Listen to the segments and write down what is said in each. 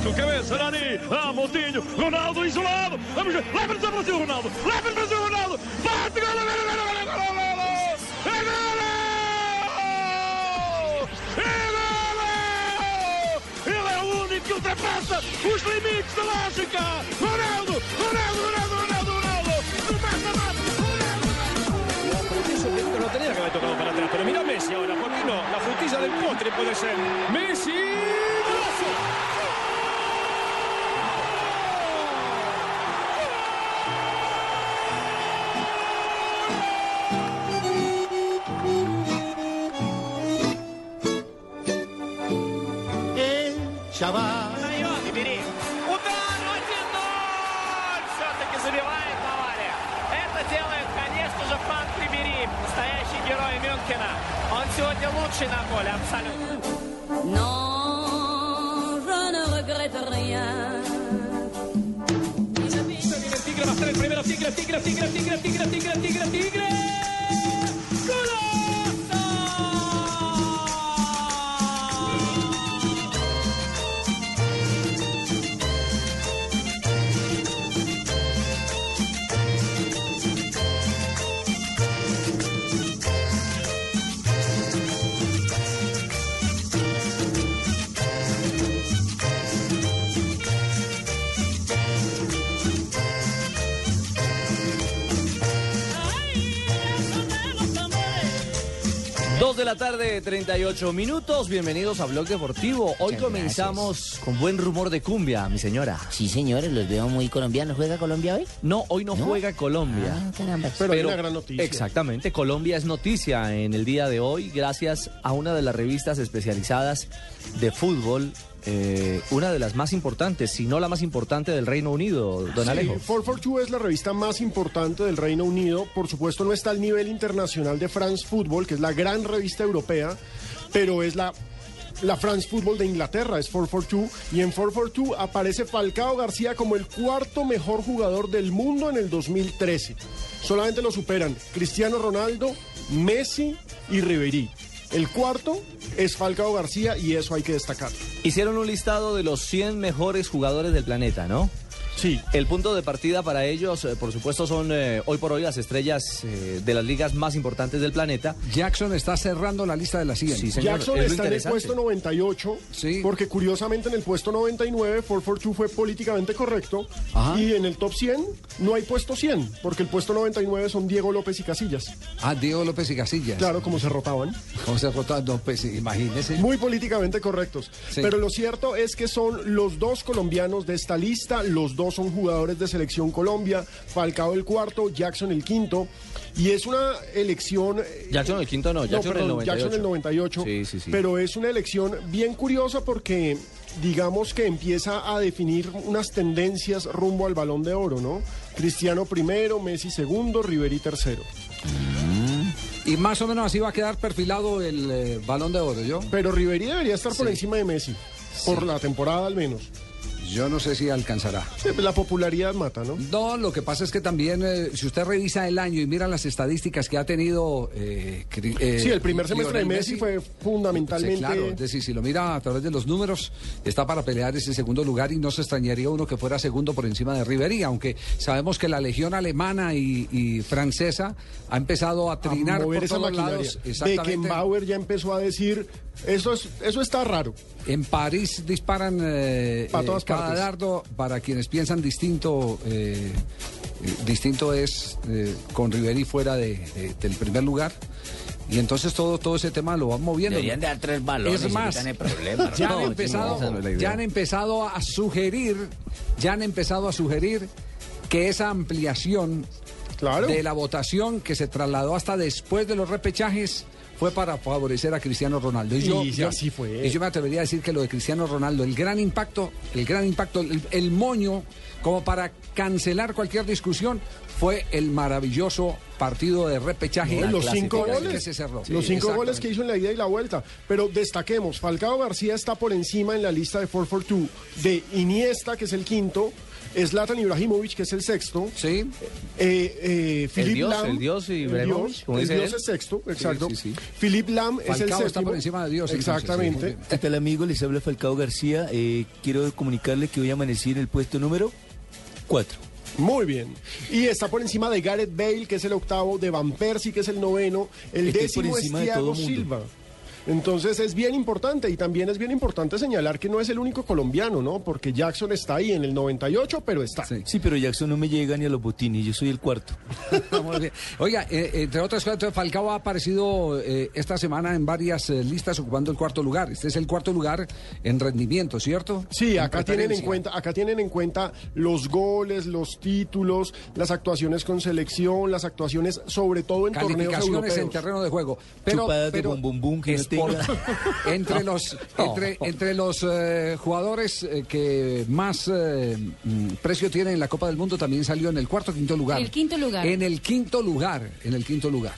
Chico, cabeça, Nani, ah, Moutinho, Ronaldo isolado, vamos ver, leva-nos a Brasil, Ronaldo, leva-nos a Brasil, Ronaldo, bate, gol, gol, gol, gol, gol, gol, que ultrapassa os limites da lógica. Ronaldo, Ronaldo, Ronaldo, Ronaldo, Ronaldo. No mata, mata. No tenía que haber tocado para atrás, pero mira Messi ahora, ¿por qué no? La frutilla del postre puede ser. ¡Messi! Ahí va, Рибери. Удар! 1-0! Все-таки забивает Бавария. Это делает, конечно же, Франк Рибери, настоящий герой Мюнхена. Он сегодня лучший на поле, абсолютно. Non, je ne regrette rien. Tigre. Tigre, Tigre, Tigre, Tigre, Tigre, Tigre, Tigre, Tigre. De la tarde, 38 minutos. Bienvenidos a Blog Deportivo. Hoy Muchas comenzamos con buen rumor de cumbia, mi señora. Sí, señores, los veo muy colombianos. ¿Juega Colombia hoy? No, hoy no, ¿No? juega Colombia. Ah, caramba. Pero, hay una gran noticia. Exactamente, Colombia es noticia en el día de hoy gracias a una de las revistas especializadas de fútbol, eh, una de las más importantes, si no la más importante del Reino Unido, don Sí, Alejo. 442 es la revista más importante del Reino Unido. Por supuesto, no está al nivel internacional de France Football, que es la gran revista europea, pero es la, la France Football de Inglaterra, es 442. Y en 442 aparece Falcao García como el cuarto mejor jugador del mundo en el 2013. Solamente lo superan Cristiano Ronaldo, Messi y Ribery. El cuarto es Falcao García y eso hay que destacar. Hicieron un listado de los 100 mejores jugadores del planeta, ¿no? Sí, El punto de partida para ellos, eh, por supuesto, son eh, hoy por hoy las estrellas eh, de las ligas más importantes del planeta. Jackson está cerrando la lista de la siguiente. Sí, señor, Jackson es está en el puesto 98, Sí. porque curiosamente en el puesto 99 442 fue políticamente correcto Ajá. y en el top 100 no hay puesto 100, porque el puesto 99 son Diego López y Casillas. Ah, Diego López y Casillas. Claro, como se rotaban. ¿Cómo se rota? No, pues imagínese. Muy políticamente correctos. Sí. Pero lo cierto es que son los dos colombianos de esta lista, los dos son jugadores de selección Colombia, Falcao el cuarto, Jackson el quinto, y es una elección... eh, Jackson el quinto no, Jackson perdón, el 98. Jackson el 98. Sí, sí, sí. Pero es una elección bien curiosa porque digamos que empieza a definir unas tendencias rumbo al balón de oro, ¿no? Cristiano primero, Messi segundo, Ribery tercero. Y más o menos así va a quedar perfilado el eh, balón de oro, ¿yo? Pero Ribery debería estar por encima de Messi, por la temporada al menos. Yo no sé si alcanzará. Sí, La popularidad mata, ¿no? No, lo que pasa es que también, eh, si usted revisa el año y mira las estadísticas que ha tenido... eh, eh, Sí, el primer semestre de Messi fue fundamentalmente... Sí, claro, es decir, si lo mira a través de los números, está para pelear ese segundo lugar y no se extrañaría uno que fuera segundo por encima de Ribery, aunque sabemos que la legión alemana y, y francesa ha empezado a a trinar mover por esa todos lados. Exactamente. Beckenbauer ya empezó a decir, eso, es, eso está raro. En París disparan eh, Pa' eh, todas partes. dardo. Para quienes piensan distinto, eh, eh, distinto es eh, con Ribery fuera de- de- del primer lugar. Y entonces todo, todo ese tema lo van moviendo. Deberían de dar tres balones Es más, quitan el problema. ya, han No, empezado, no ya han empezado a sugerir, ya han empezado a sugerir que esa ampliación de la votación que se trasladó hasta después de los repechajes fue para favorecer a Cristiano Ronaldo. Y, yo, Y yo- así fue. y yo me atrevería a decir que lo de Cristiano Ronaldo, el gran impacto, el gran impacto, el, el moño, como para cancelar cualquier discusión, fue el maravilloso partido de repechaje. No, los cinco que goles. se cerró. los cinco goles que hizo en la ida y la vuelta. Pero destaquemos, Falcao García está por encima en la lista de 442 de Iniesta, que es el quinto, Zlatan Ibrahimovic, que es el sexto. Sí. Eh, eh, Philipp dios, el dios como el dice Dios él. es sexto, exacto. sí, sí. Philipp Lam es el séptimo. está por encima de Dios, entonces, Exactamente. sí. ¿Qué tal amigo? Les habla Falcao García. Eh, quiero comunicarle que hoy amanecí en el puesto número 4. Muy bien. Y está por encima de Gareth Bale, que es el octavo, de Van Persie, que es el noveno, el Estoy décimo es Thiago. Silva. Entonces es bien importante y también es bien importante señalar que no es el único colombiano, ¿no? Porque Jackson está ahí en el 98, pero está. Sí, pero Jackson no me llega ni a los botines. Yo soy el cuarto. Oiga, eh, entre otras cosas, Falcao ha aparecido eh, esta semana en varias eh, listas ocupando el cuarto lugar. Este es el cuarto lugar en rendimiento, ¿cierto? Sí, En acá tienen en cuenta, acá tienen en cuenta los goles, los títulos, las actuaciones con selección, las actuaciones sobre todo en torneos Calificaciones en europeos. terreno de juego. Pero, bum, bum, que por- entre los entre, entre los eh, jugadores eh, que más eh, mm, precio tienen en la Copa del Mundo también salió en el cuarto quinto lugar. El quinto lugar. En el quinto lugar, en el quinto lugar.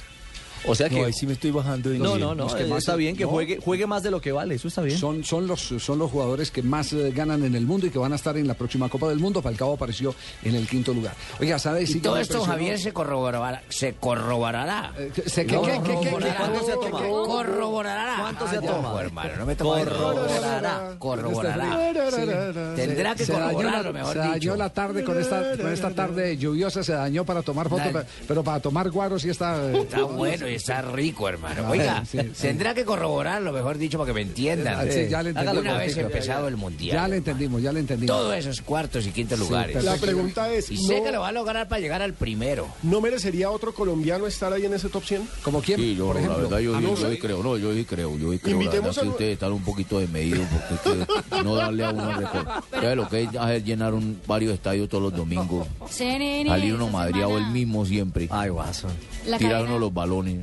O sea que. No, ahí sí me estoy bajando de No, no, no, Los que eh, más- está bien que no. juegue, juegue más de lo que vale, eso está bien. Son, son, los, son los jugadores que más eh, ganan en el mundo y que van a estar en la próxima Copa del Mundo. Falcao apareció en el quinto lugar. Oiga, ¿sabes? Y todo esto, Javier, se corroborará. Se corroborará. ¿Se qué, qué, qué, qué, qué? ¿Cuánto se ha tomado? Corroborará. ¿Cuánto se ha Ah, ya, tomado? hermano, no me Corroborará. Corroborará. Tendrá que se corroborarlo, mejor se dañó dicho. la tarde con esta, con esta tarde lluviosa, se dañó para tomar fotos, pero, para tomar guaros sí está... eh, Está bueno y está rico, hermano. Oiga, Sí, sí. tendrá que corroborarlo, mejor dicho, para que me entiendan. Ah, sí, ya le entendí. Una vez empezado ya. el mundial. Ya le entendimos, ya le entendimos. Todos esos cuartos y quintos Sí, lugares. La pregunta es, Y sé ¿no, que lo va a lograr para llegar al primero. ¿no merecería otro colombiano estar ahí en ese top 100? ¿Como quién, Sí, yo, por la ejemplo? verdad, yo, Ah, yo sé. sí creo, no, yo sí creo, yo sí creo. La Invitemos verdad que a- ustedes están un poquito desmedidos porque es que no darle a uno récord. ¿Sabes lo que es hacer llenar un, varios estadios todos los domingos? CNN. Salir uno esta madreado el mismo siempre. Ay, guaso. La tirar uno los balones.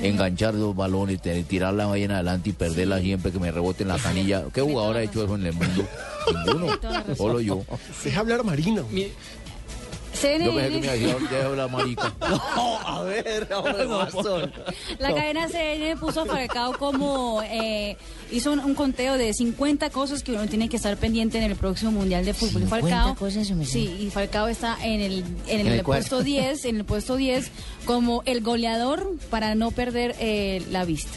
Enganchar dos balones, tirarla ahí en adelante y perderla siempre que me rebote en la canilla. ¿Qué jugador ha hecho eso en el mundo? Ninguno. Solo yo. Deja hablar Marina. Yo pensé que me CNN, decía, deja hablar marica. a ver, hombre, guasón. la cadena CNN puso a Falcao como eh, hizo un, un conteo de 50 cosas que uno tiene que estar pendiente en el próximo mundial de fútbol. Y 50 Falcao, cosas, sí, y Falcao está en el en el, En el puesto cuarto. 10, en el puesto 10 como el goleador para no perder eh, la vista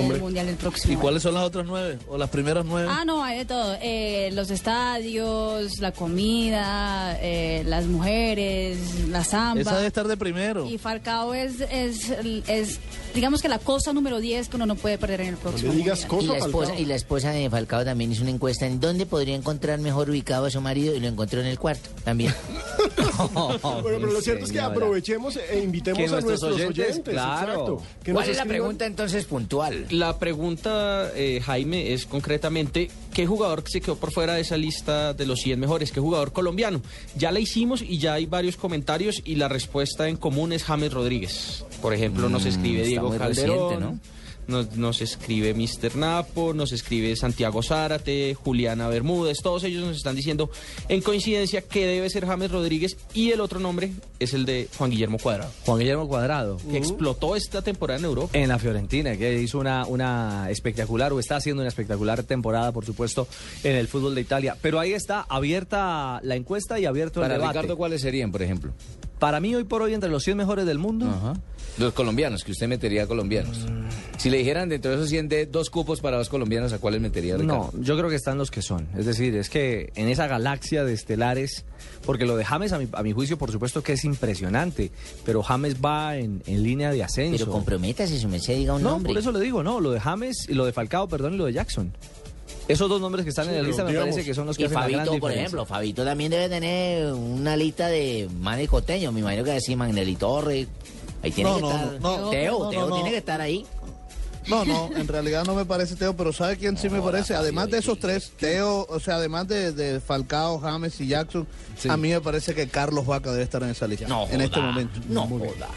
en el mundial del próximo. ¿Y cuáles son las otras nueve? ¿O las primeras nueve? Ah, no, hay de todo. Eh, los estadios, la comida, eh, las mujeres, la samba. Esa debe estar de primero. Y Falcao es, es, es, digamos que la cosa número 10 que uno no puede perder en el próximo. mundial. y, la esposa, y la esposa de Falcao también hizo una encuesta en dónde podría encontrar mejor ubicado a su marido y lo encontró en el cuarto también. Bueno, pero lo cierto es que aprovechemos e invitemos a nuestros nuestros oyentes, oyentes. claro. exacto, ¿Cuál nos es la pregunta entonces puntual? La pregunta, eh, Jaime, es concretamente, ¿qué jugador se quedó por fuera de esa lista de los 100 mejores? ¿Qué jugador colombiano? Ya la hicimos y ya hay varios comentarios y la respuesta en común es James Rodríguez. Por ejemplo, nos Mm, escribe Diego Calderón. reciente, ¿no? Nos, nos escribe Mr. Napo, nos escribe Santiago Zárate, Juliana Bermúdez, todos ellos nos están diciendo en coincidencia que debe ser James Rodríguez y el otro nombre es el de Juan Guillermo Cuadrado. Juan Guillermo Cuadrado. Que explotó esta temporada en Europa. En la Fiorentina, que hizo una, una espectacular, o está haciendo una espectacular temporada, por supuesto, en el fútbol de Italia. Pero ahí está abierta la encuesta y abierto Para el debate. Ricardo, ¿cuáles serían, por ejemplo? Para mí, hoy por hoy, entre los 100 mejores del mundo, Los colombianos, que usted metería colombianos. Mm. Si le dijeran dentro de esos 100 de dos cupos para dos colombianos, ¿a cuáles metería Ricardo? No, yo creo que están los que son. Es decir, es que en esa galaxia de estelares, porque lo de James, a mi, a mi juicio, por supuesto que es impresionante, pero James va en, en línea de ascenso. Pero comprométase, su merced, diga un no, nombre. por eso le digo, no, lo de James y lo de Falcao, perdón, y lo de Jackson. Esos dos nombres que están en la lista me parece que son los que y hacen la gran Fabito, por ejemplo, Fabito también debe tener una lista de más de coteños. Me imagino que así Magnelli Torres. Ahí tiene No, que no, estar. no. Teo, No, Teo no, no. tiene que estar ahí. No, no, en realidad no me parece Teo, pero ¿sabe quién sí me parece? Además de esos tres, Teo, o sea, además de, de Falcao, James y Jackson, a mí me parece que Carlos Vaca debe estar en esa lista No en este momento. no joda.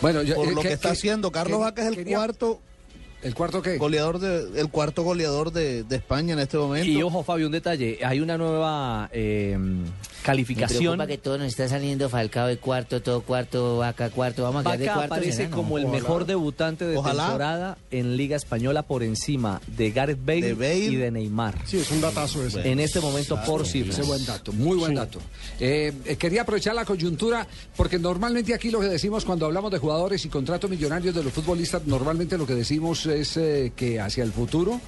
Bueno, yo- Por eh, lo que, que- está que- haciendo, Carlos que- Vaca es el quería- cuarto ¿El cuarto qué? goleador de, el cuarto goleador de, de España en este momento. Y ojo, Fabio, un detalle. Hay una nueva eh, Me calificación. preocupa que todo nos está saliendo Falcao de cuarto, todo cuarto, Vaca cuarto. Vamos a quedar de Vaca cuarto. aparece ¿será? No. como el Ojalá. mejor debutante de Ojalá. temporada en Liga Española por encima de Gareth Bale, y de Neymar. Sí, es un datazo ese. En este momento por cifras. Ese buen dato, muy buen dato. Eh, eh, quería aprovechar la coyuntura porque normalmente aquí lo que decimos cuando hablamos de jugadores y contratos millonarios de los futbolistas, normalmente lo que decimos es eh, que hacia el futuro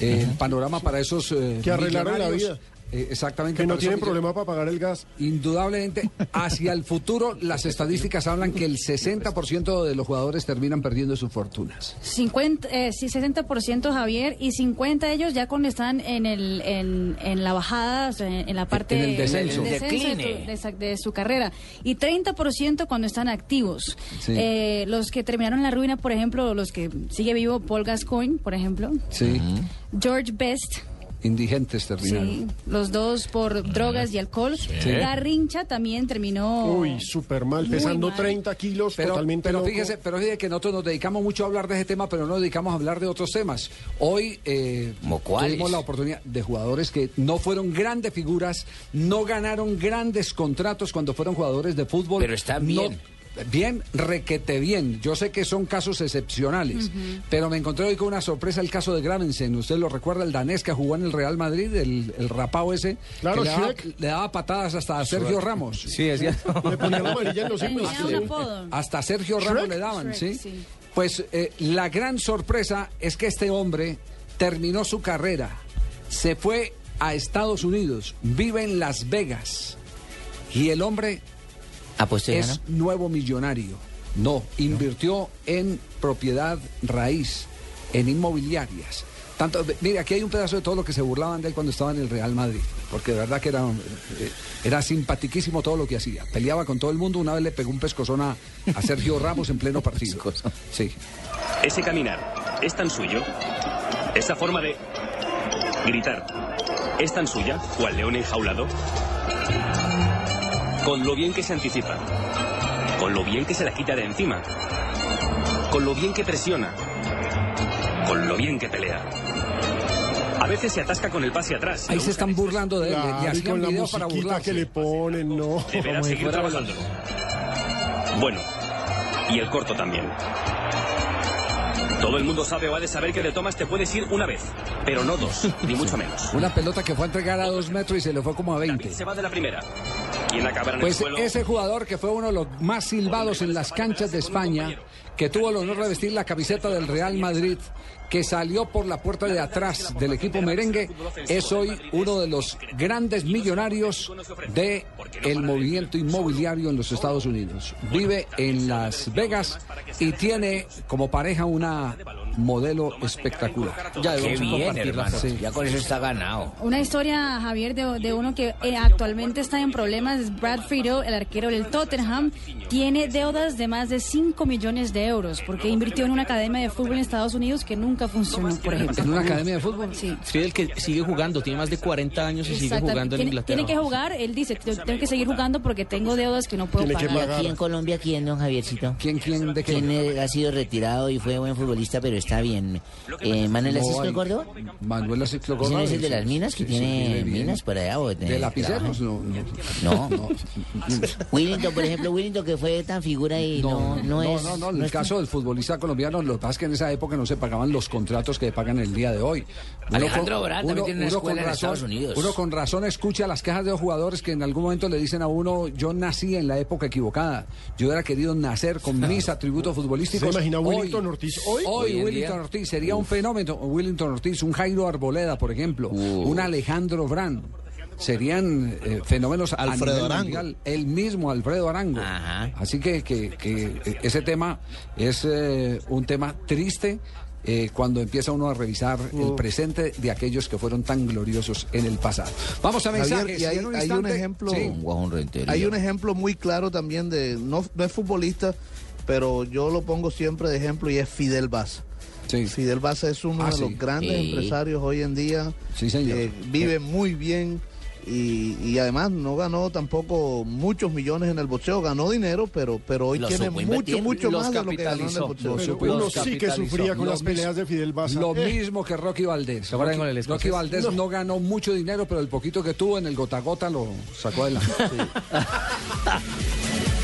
eh, el panorama para esos eh, Que arreglaron la vida. Eh, exactamente. Que no tienen problema para pagar el gas. Indudablemente, hacia el futuro, las estadísticas hablan que el 60% de los jugadores terminan perdiendo sus fortunas. 50, eh, sí, 60% Javier y 50 ellos ya cuando están en el en, en la bajada, o sea, en, en la parte En el descenso. en el descenso de, tu- de de su carrera y 30% cuando están activos. Sí. Eh, los que terminaron la ruina, por ejemplo, los que sigue vivo Paul Gascoigne, por ejemplo, Sí, George Best, indigentes terminaron. sí, los dos por drogas y alcohol. Garrincha también terminó Uy, súper mal, pesando mal. 30 kilos, Pero, totalmente pero loco. fíjese, pero fíjese que nosotros nos dedicamos mucho a hablar de ese tema, pero no nos dedicamos a hablar de otros temas. Hoy eh, tuvimos la oportunidad de jugadores que no fueron grandes figuras, no ganaron grandes contratos cuando fueron jugadores de fútbol. Pero están No- bien. Requete bien. Yo sé que son casos excepcionales, pero me encontré hoy con una sorpresa el caso de Gravensen. ¿Usted lo recuerda? El danés que jugó en el Real Madrid, el, el rapao ese, Claro, que le daba, Shrek. le daba patadas hasta a Sergio Shrek. Ramos. Sí, es cierto. Le amarilla en los himnos. Tenía un apodo. Hasta Sergio Ramos le daban, Shrek, ¿sí? sí. Pues eh, la gran sorpresa es que este hombre terminó su carrera, se fue a Estados Unidos, vive en Las Vegas y el hombre Apuesto y es gana. nuevo millonario. No, invirtió en propiedad raíz, en inmobiliarias. Tanto, mire, aquí hay un pedazo de todo lo que se burlaban de él cuando estaba en el Real Madrid, porque de verdad que era, eh, era simpatiquísimo todo lo que hacía. Peleaba con todo el mundo, una vez le pegó un pescozón a, a Sergio Ramos en pleno partido. Sí. Ese caminar es tan suyo. Esa forma de gritar es tan suya, cual león enjaulado. Con lo bien que se anticipa. Con lo bien que se la quita de encima. Con lo bien que presiona. Con lo bien que pelea. A veces se atasca con el pase atrás. Ahí se están burlando de él, Claro, y con la para musiquita burlarse. que le ponen, no. Deberá seguir fuera trabajándolo. Bueno, y el corto también. Todo el mundo sabe o ha de saber que de Thomas te puedes ir una vez, pero no dos, ni mucho menos. Una pelota que fue a entregar a dos metros y se le fue como a 20. Se va de la primera. ¿Quién acabará en Pues el suelo? ese jugador que fue uno de los más silbados en las canchas de España, que tuvo el honor de vestir la camiseta del Real Madrid, que salió por la puerta de atrás del equipo merengue, es hoy uno de los grandes millonarios de el movimiento inmobiliario en los Estados Unidos. Vive en Las Vegas y tiene como pareja una modelo espectacular. Ya Qué bien, hermano. Sí. Ya con eso está ganado. Una historia, Javier, de, de uno que eh, actualmente está en problemas. es Brad Friedel, el arquero del Tottenham. Tiene deudas de más de 5 millones de euros porque invirtió en una academia de fútbol en Estados Unidos que nunca funcionó, por ejemplo. ¿En una academia de fútbol? Sí. Friedel que sigue jugando, tiene más de 40 años y sigue jugando en tiene, Inglaterra. tiene que jugar, él dice, "Yo tengo que seguir jugando porque tengo deudas que no puedo ¿Y pagar. aquí en Colombia quién, don Javiercito? ¿Quién, quién, de qué? ¿Quién eh, ha sido retirado y fue buen futbolista, pero está bien? Eh, ¿Manuel No Asisco hay- Córdoba? Manuel ¿Quién Córdoba. es el de las minas que sí, tiene minas por allá? o ¿De lapiceros? No, no. No. Willington, por ejemplo, Willington que fue tan figura y no, no, es... no, no, en el caso del futbolista colombiano, lo que pasa es que en esa época no se pagaban los contratos que pagan el día de hoy. Alejandro Brand también tiene una escuela en razón, Estados Unidos. uno con razón escucha las quejas de los jugadores que en algún momento le dicen a uno, yo nací en la época equivocada, yo hubiera querido nacer con mis atributos futbolísticos. ¿Se imagina Hoy- Willington Ortiz hoy? Hoy, Hoy día. Ortiz sería un fenómeno. Willington Ortiz, un Jairo Arboleda, por ejemplo, un Alejandro Brand. Serían eh, fenómenos a Alfredo nivel Arango. mundial. El mismo Alfredo Arango. Así que, que- que, ese tema es eh, un tema triste eh, cuando empieza uno a revisar el presente de aquellos que fueron tan gloriosos en el pasado. Vamos a Javier, mensajes. y hay, un hay un ejemplo Sí. hay un ejemplo muy claro también de no, no es futbolista pero yo lo pongo siempre de ejemplo y es Fidel Fidel Baza es uno Ah, de los sí. grandes Sí. empresarios hoy en día. Sí, señor. que vive muy bien y, y además no ganó tampoco muchos millones en el boxeo, ganó dinero, pero, pero hoy Lo tiene mucho, mucho Los más de lo que ganó en el boxeo. Pero supo- uno los sí que sufría con Lo las peleas de Fidel Baza. Lo Eh, mismo que Rocky Valdés. ¿Se acuerdan Rocky, con el Rocky escocés? Valdés no. ganó mucho dinero, pero el poquito que tuvo en el gota a gota lo sacó adelante.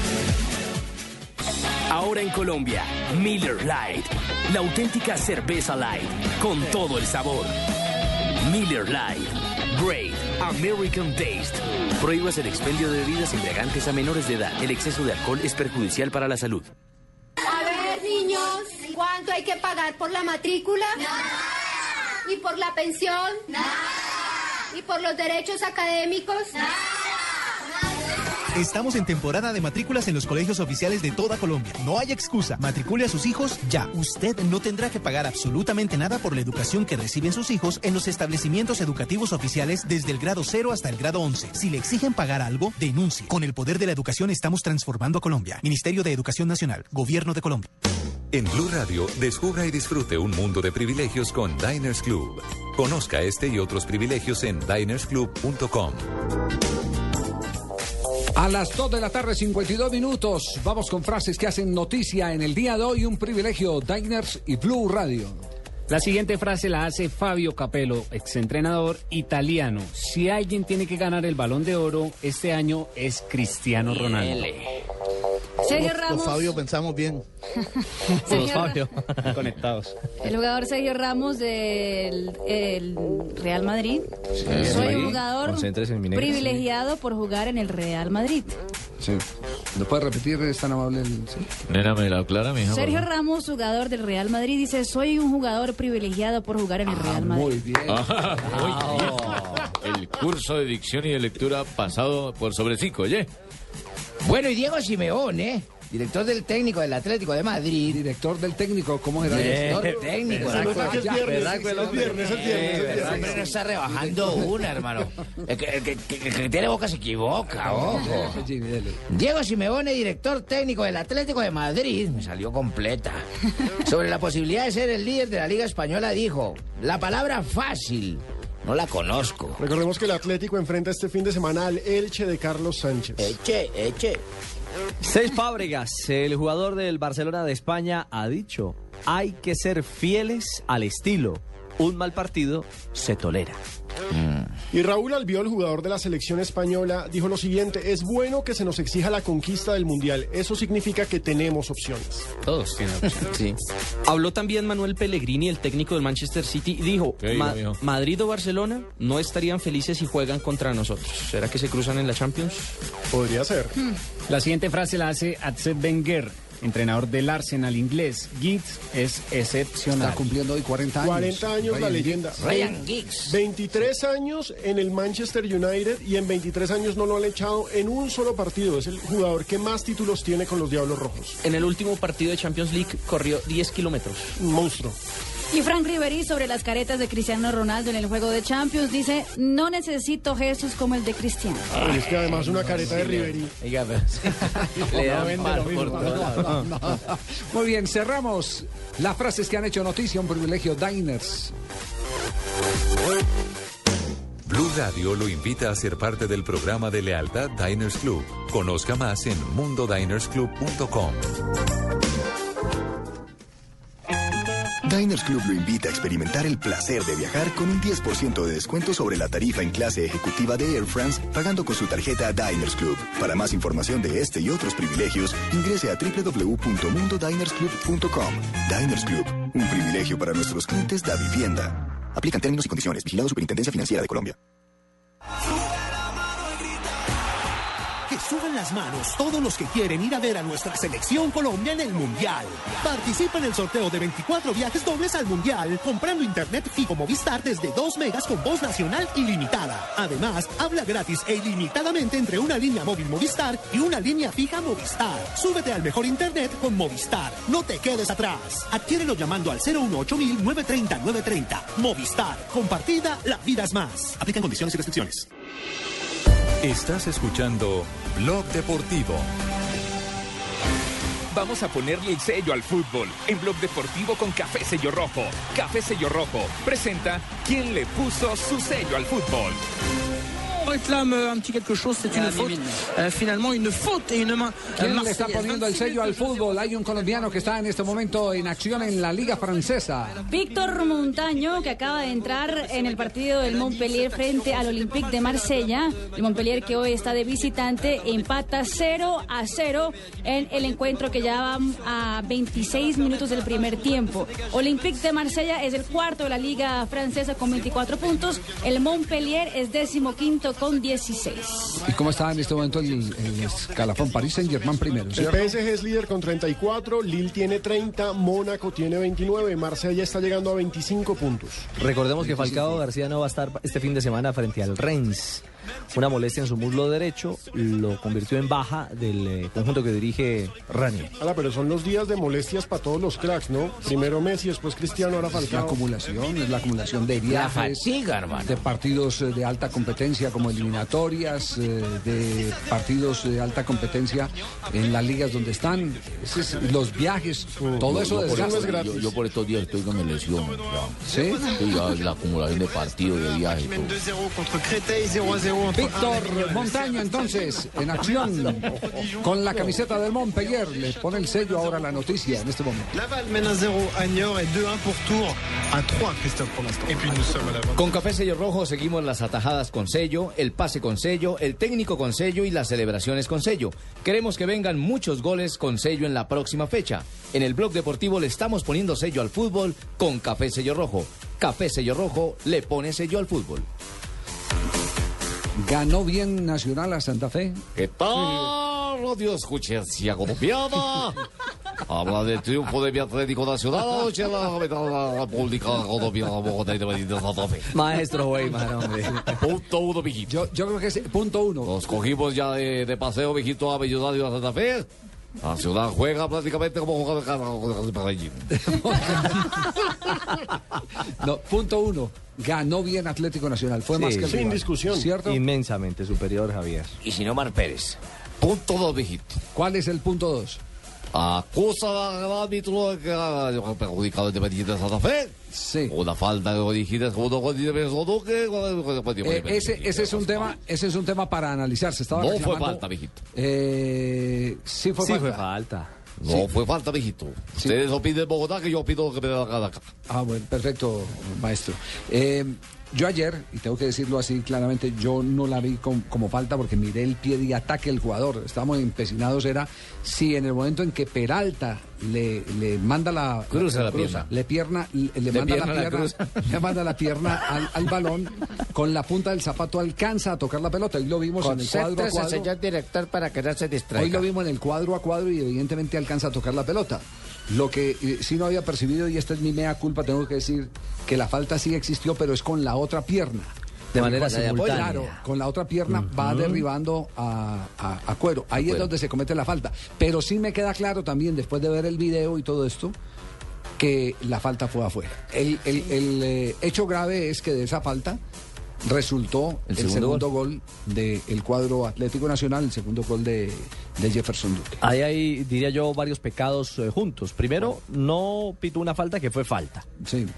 Ahora en Colombia, Miller Lite, la auténtica cerveza light, con todo el sabor. Miller Lite, Great American Taste. Prohíbas el expendio de bebidas embriagantes a menores de edad. El exceso de alcohol es perjudicial para la salud. A ver, niños, ¿cuánto hay que pagar por la matrícula? ¿Y por la pensión? ¿Y por los derechos académicos? Estamos en temporada de matrículas en los colegios oficiales de toda Colombia. No hay excusa. Matricule a sus hijos ya. Usted no tendrá que pagar absolutamente nada por la educación que reciben sus hijos en los establecimientos educativos oficiales desde el grado 0 hasta el grado 11. Si le exigen pagar algo, denuncie. Con el poder de la educación estamos transformando a Colombia. Ministerio de Educación Nacional. Gobierno de Colombia. En Blue Radio, descubra y disfrute un mundo de privilegios con Diners Club. Conozca este y otros privilegios en dinersclub.com. A las 2 de la tarde, 52 minutos. Vamos con frases que hacen noticia en el día de hoy. Un privilegio, Diners y Blue Radio. La siguiente frase la hace Fabio Capello, exentrenador italiano. Si alguien tiene que ganar el balón de oro este año es Cristiano Ronaldo. Sergio Los- Ramos. Los Fabio pensamos bien. Sergio Ra- Conectados. El jugador Sergio Ramos del el Real Madrid. Soy un jugador mi privilegiado por jugar en el Real Madrid. Sí. ¿Lo puede repetir? Es tan amable. el- sí? Nena, me la aclara, mija. por Sergio? Ramos, jugador del Real Madrid, dice, soy un jugador privilegiado por jugar en el Real Madrid. Muy bien. Ah, muy bien. El curso de dicción y de lectura pasado por sobre cinco, oye. Bueno, y Diego Simeone, director del técnico del Atlético de Madrid. Director del técnico, ¿cómo era? Director técnico. Se nota que es viernes, ¿verdad, viernes, viernes, Eh. El hombre no está rebajando una, hermano. El que, el que- el que tiene boca se equivoca, ojo. Diego Simeone, director técnico del Atlético de Madrid, me salió completa. Sobre la posibilidad de ser el líder de la Liga Española dijo, la palabra fácil, no la conozco. Recordemos que el Atlético enfrenta este fin de semana al Elche de Carlos Sánchez. Eche, eche. Seis Fábregas, el jugador del Barcelona de España, ha dicho, hay que ser fieles al estilo. Un mal partido se tolera. Y Raúl Albiol, jugador de la selección española, dijo lo siguiente, es bueno que se nos exija la conquista del Mundial. Eso significa que tenemos opciones. Todos tienen Sí. Habló también Manuel Pellegrini, el técnico del Manchester City, y dijo, ¿Qué dijo, "Ma- mijo? Madrid o Barcelona no estarían felices si juegan contra nosotros. ¿Será que se cruzan en la Champions? Podría ser. La siguiente frase la hace Arsène Wenger, entrenador del Arsenal inglés. Giggs es excepcional. Está cumpliendo hoy 40 años. 40 años la Ryan leyenda. Giggs. Ryan Giggs. 23 años en el Manchester United y en 23 años no lo han echado en un solo partido. Es el jugador que más títulos tiene con los Diablos Rojos. En el último partido de Champions League corrió 10 kilómetros. Un monstruo. Y Frank Ribery sobre las caretas de Cristiano Ronaldo en el juego de Champions dice, no necesito gestos como el de Cristiano. Ay, es que además una careta de Ribery. Oiga, pero le dan mal por todo lado. Muy bien, cerramos las frases que han hecho noticia. Un privilegio, Diners. Blue Radio lo invita a ser parte del programa de lealtad Diners Club. Conozca más en mundodinersclub.com. Diners Club lo invita a experimentar el placer de viajar con un 10% de descuento sobre la tarifa en clase ejecutiva de Air France pagando con su tarjeta Diners Club. Para más información de este y otros privilegios, ingrese a www.mundodinersclub.com. Diners Club, un privilegio para nuestros clientes da vivienda. Aplican términos y condiciones. Vigilado Superintendencia Financiera de Colombia. Las manos todos los que quieren ir a ver a nuestra selección Colombia en el Mundial. Participa en el sorteo de 24 viajes dobles al Mundial comprando internet fijo Movistar desde 2 megas con voz nacional ilimitada. Además, habla gratis e ilimitadamente entre una línea móvil Movistar y una línea fija Movistar. Súbete al mejor internet con Movistar. No te quedes atrás. Adquiérelo llamando al 018 930 930. Movistar. Compartida, la vida es más. Aplican condiciones y restricciones. Estás escuchando Blog Deportivo. Vamos a ponerle el sello al fútbol en Blog Deportivo con Café Sello Rojo. Café Sello Rojo presenta ¿Quién le puso su sello al fútbol? Réclame un petit quelque chose, c'est une faute. Euh, finalement, une faute et une main. ¿Quién le está poniendo el sello al fútbol? Hay un colombiano que está en este momento en acción en la Liga Francesa. Víctor Montaño, que acaba de entrar en el partido del Montpellier frente al Olympique de Marsella. El Montpellier que hoy está de visitante empata 0 a 0 en el encuentro que ya va a 26 minutos del primer tiempo. Olympique de Marsella es el cuarto de la Liga Francesa con 24 puntos. El Montpellier es décimo quinto con 16. ¿Y cómo está en este momento el, el escalafón? París Saint Germain primero, El. PSG es líder con 34, Lille tiene 30, Mónaco tiene 29, Marsella está llegando a 25 puntos. Recordemos que Falcao García no va a estar este fin de semana frente al Reims. Una molestia en su muslo derecho lo convirtió en baja del eh, conjunto que dirige Rani. Ala, pero son los días de molestias para todos los cracks, ¿no? Primero Messi, después Cristiano, ahora Es la Falcao. acumulación, es la acumulación de viajes, de partidos eh, de alta competencia como eliminatorias, eh, de partidos de alta competencia en las ligas donde están, los viajes, todo Yo- eso yo por Yo, yo por estos días estoy con lesión. ¿Sí? ya la acumulación de partidos, de viajes. y todo. 2-0 contre Créteil, 0-0 entre Víctor Montaño entonces en acción con la camiseta del Montpellier le pone el sello ahora a la noticia en este momento. Laval mène 1-0 à Niort et 2-1 pour Tours. À 3, Christophe, pour l'instant. Con Café Sello Rojo seguimos las atajadas con sello, el pase con sello, el técnico con sello y las celebraciones con sello. Queremos que vengan muchos goles con sello en la próxima fecha. En el blog deportivo le estamos poniendo sello al fútbol con Café Sello Rojo. Café Sello Rojo le pone sello al fútbol. ¿Ganó bien Nacional a Santa Fe? ¿Qué tal, radio escuchencia colombiana? Habla del triunfo de mi Atlético Nacional anoche en la capital pública colombiana Bogotá y de Santa Fe. Maestro Weimar, hombre. Punto uno, mijito. Yo, yo creo que es punto uno. Nos cogimos ya de, de paseo, mijito, a Millonario a Santa Fe. Nacional juega prácticamente como jugador de Medellín. No, punto uno. Ganó bien Atlético Nacional. Fue más que el rival. ¿Cierto? Inmensamente superior, Javier. Y si no, Mar Pérez. Punto dos, mijito. ¿Cuál es el punto dos? Acusa al árbitro de que ha perjudicado el Independiente de Santa Fe. Sí. Una falta de Duque. Eh, ese, ese es un tema, ese es un tema para analizarse. Estaba No fue falta, mijito. Eh, sí fue Sí falta. fue falta. No Sí. fue falta, mijito. Ustedes opinen en Bogotá que yo opino que me da la acá. Ah, bueno, perfecto, maestro. Eh, yo ayer, y tengo que decirlo así claramente, yo no la vi com- como falta porque miré el pie de ataque del jugador. Estábamos empecinados, era si en el momento en que Peralta le, le manda la... Cruza la pierna. Le, pierna, le, manda pierna la la pierna, le manda la pierna al, al balón, con la punta del zapato alcanza a tocar la pelota. Y lo vimos en el cuadro a cuadro. director, para que no se distraiga. Hoy lo vimos en el cuadro a cuadro y evidentemente alcanza a tocar la pelota. Lo que eh, sí no había percibido, y esta es mi mea culpa, tengo que decir que la falta sí existió, pero es con la otra pierna. De manera Con simultánea. Claro, con la otra pierna va derribando a, a- a cuero. Ahí es donde se comete la falta. Pero sí me queda claro también, después de ver el video y todo esto, que la falta fue afuera. El, el- el, eh, hecho grave es que de esa falta resultó el, El segundo, segundo gol del cuadro Atlético Nacional, el segundo gol de, de Jefferson Duque. Ahí hay, diría yo, varios pecados eh, juntos. Primero, no pitó una falta que fue falta.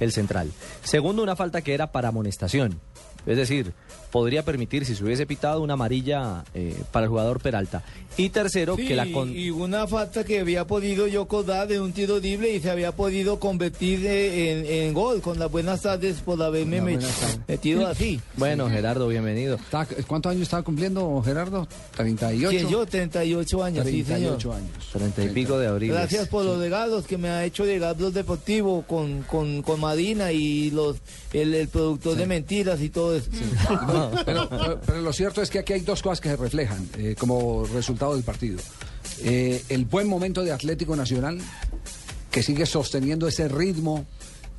El central. Segundo, una falta que era para amonestación. Es decir, podría permitir, si se hubiese pitado, una amarilla eh, para el jugador Peralta. Y tercero, Sí, que la con... y una falta que había podido yo codar de un tiro libre y se había podido convertir eh, en, en gol con las buenas tardes por haberme tardes. metido así. Bueno, Gerardo, bienvenido. ¿Cuántos años estaba cumpliendo Gerardo? 38. ¿Quién yo? 38 años, sí, señor. 38 años. Treinta y pico de abril. Gracias por los regalos que me ha hecho llegar Blog Deportivo con, con, con Marina y los el, el productor de mentiras y todo eso. No, pero, pero- lo cierto es que aquí hay dos cosas que se reflejan eh, como resultado del partido. Eh, el buen momento de Atlético Nacional, que sigue sosteniendo ese ritmo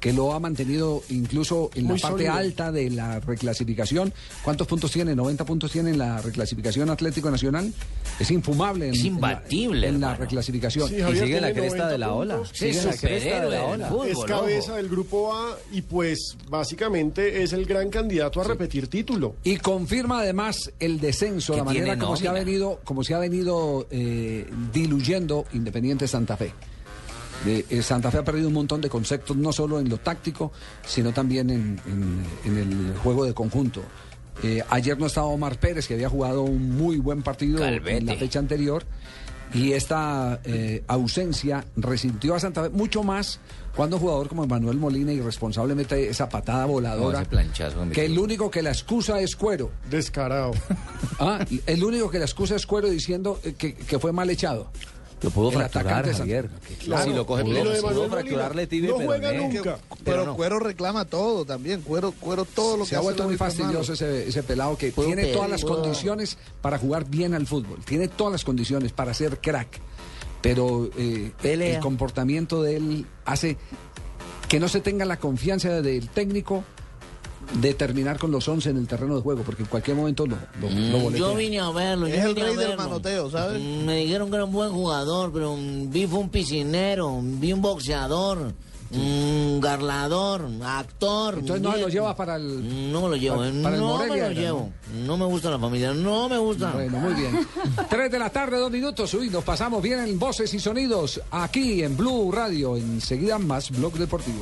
que lo ha mantenido incluso en Muy la parte sólido. alta de la reclasificación. ¿Cuántos puntos tiene? ¿90 puntos tiene en la reclasificación Atlético Nacional? Es infumable. en- Es en la- imbatible, En la, reclasificación. Sí, Javier, sigue en la cresta de la 90 ola. en la cresta de la ola. fútbol, es ojo. cabeza del grupo A y pues básicamente es el gran candidato a repetir título. Y confirma además el descenso, la manera como se ha venido, como se ha venido eh, diluyendo Independiente Santa Fe. Eh, Santa Fe ha perdido un montón de conceptos, no solo en lo táctico, sino también en, en- en el juego de conjunto. Eh, ayer no estaba Omar Pérez, que había jugado un muy buen partido en la fecha anterior. Y esta eh, ausencia resintió a Santa Fe mucho más cuando un jugador como Manuel Molina irresponsablemente esa patada voladora. ese planchazo me que el único que la excusa es cuero. Descarado. Ah, el único que la excusa es cuero diciendo que, que fue mal echado. Lo pudo El fracturar, Javier. Claro. Si lo coge lo pudo Manuel Molina, fracturarle tibia no y juega peroné. nunca. Pero, no. Cuero reclama todo también. Cuero, cuero todo lo que Se ha vuelto muy fastidioso ese, ese pelado que Puedo tiene pedir, todas las puedo- condiciones para jugar bien al fútbol. Tiene todas las condiciones para ser crack. Pero eh, el comportamiento de él hace que no se tenga la confianza del técnico de terminar con los 11 en el terreno de juego, porque en cualquier momento lo, lo, Mm. Yo vine a verlo, yo Es el vine a rey del manoteo, ¿sabes? Mm, Me dijeron que era un buen jugador, pero vi fue un piscinero, vi un boxeador, un garlador, actor. Entonces no lo lleva para el... No me lo llevo, para- el no Morelia, me lo llevo. No me gusta la familia, no me gusta. Bueno, muy bien. Tres de la tarde, dos minutos. Uy, nos pasamos bien en voces y sonidos aquí en Blue Radio. Enseguida más Blog Deportivo.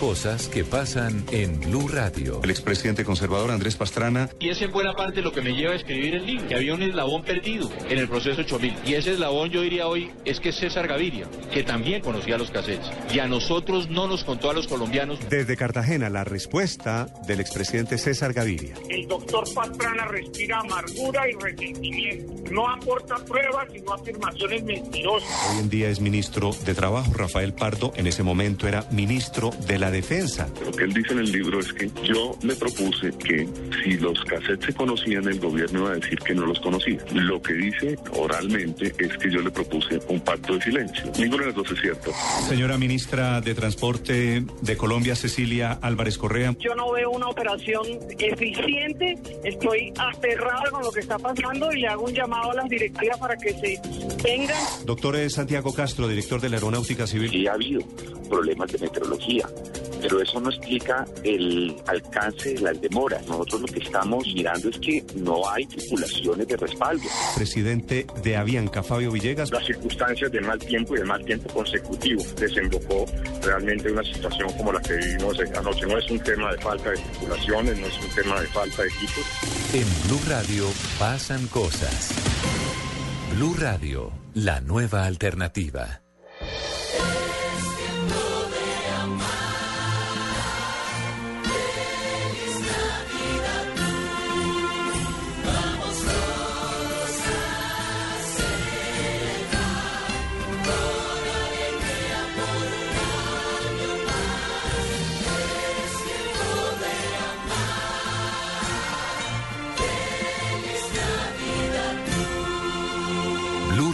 Cosas que pasan en Blue Radio. El expresidente conservador Andrés Pastrana Y es en buena parte lo que me lleva a escribir el libro, que había un eslabón perdido en el proceso 8000. Y ese eslabón yo diría hoy es que César Gaviria, que también conocía los cassettes, y a nosotros no nos contó a los colombianos. Desde Cartagena, la respuesta del expresidente César Gaviria. El doctor Pastrana respira amargura y resentimiento. No aporta pruebas, sino afirmaciones mentirosas. Hoy en día es ministro de Trabajo. Rafael Pardo en ese momento era ministro de la Defensa. Lo que él dice en el libro es que yo le propuse que si los cassettes se conocían, el gobierno iba a decir que no los conocía. Lo que dice oralmente es que yo le propuse un pacto de silencio. Ninguno de los dos es cierto. Señora ministra de Transporte de Colombia, Cecilia Álvarez Correa. Yo no veo una operación eficiente, estoy aterrado con lo que está pasando y le hago un llamado a las directivas para que se tengan Doctor Santiago Castro, director de la Aeronáutica Civil. Sí ha habido problemas de meteorología, pero eso no explica el alcance de las demoras. Nosotros lo que estamos mirando es que no hay tripulaciones de respaldo. Presidente de Avianca, Fabio Villegas. las circunstancias de mal tiempo y de mal tiempo consecutivo. Desembocó realmente una situación como la que vivimos anoche. No es un tema de falta de tripulaciones, no es un tema de falta de equipos. En Blue Radio pasan cosas. Blue Radio, la nueva alternativa.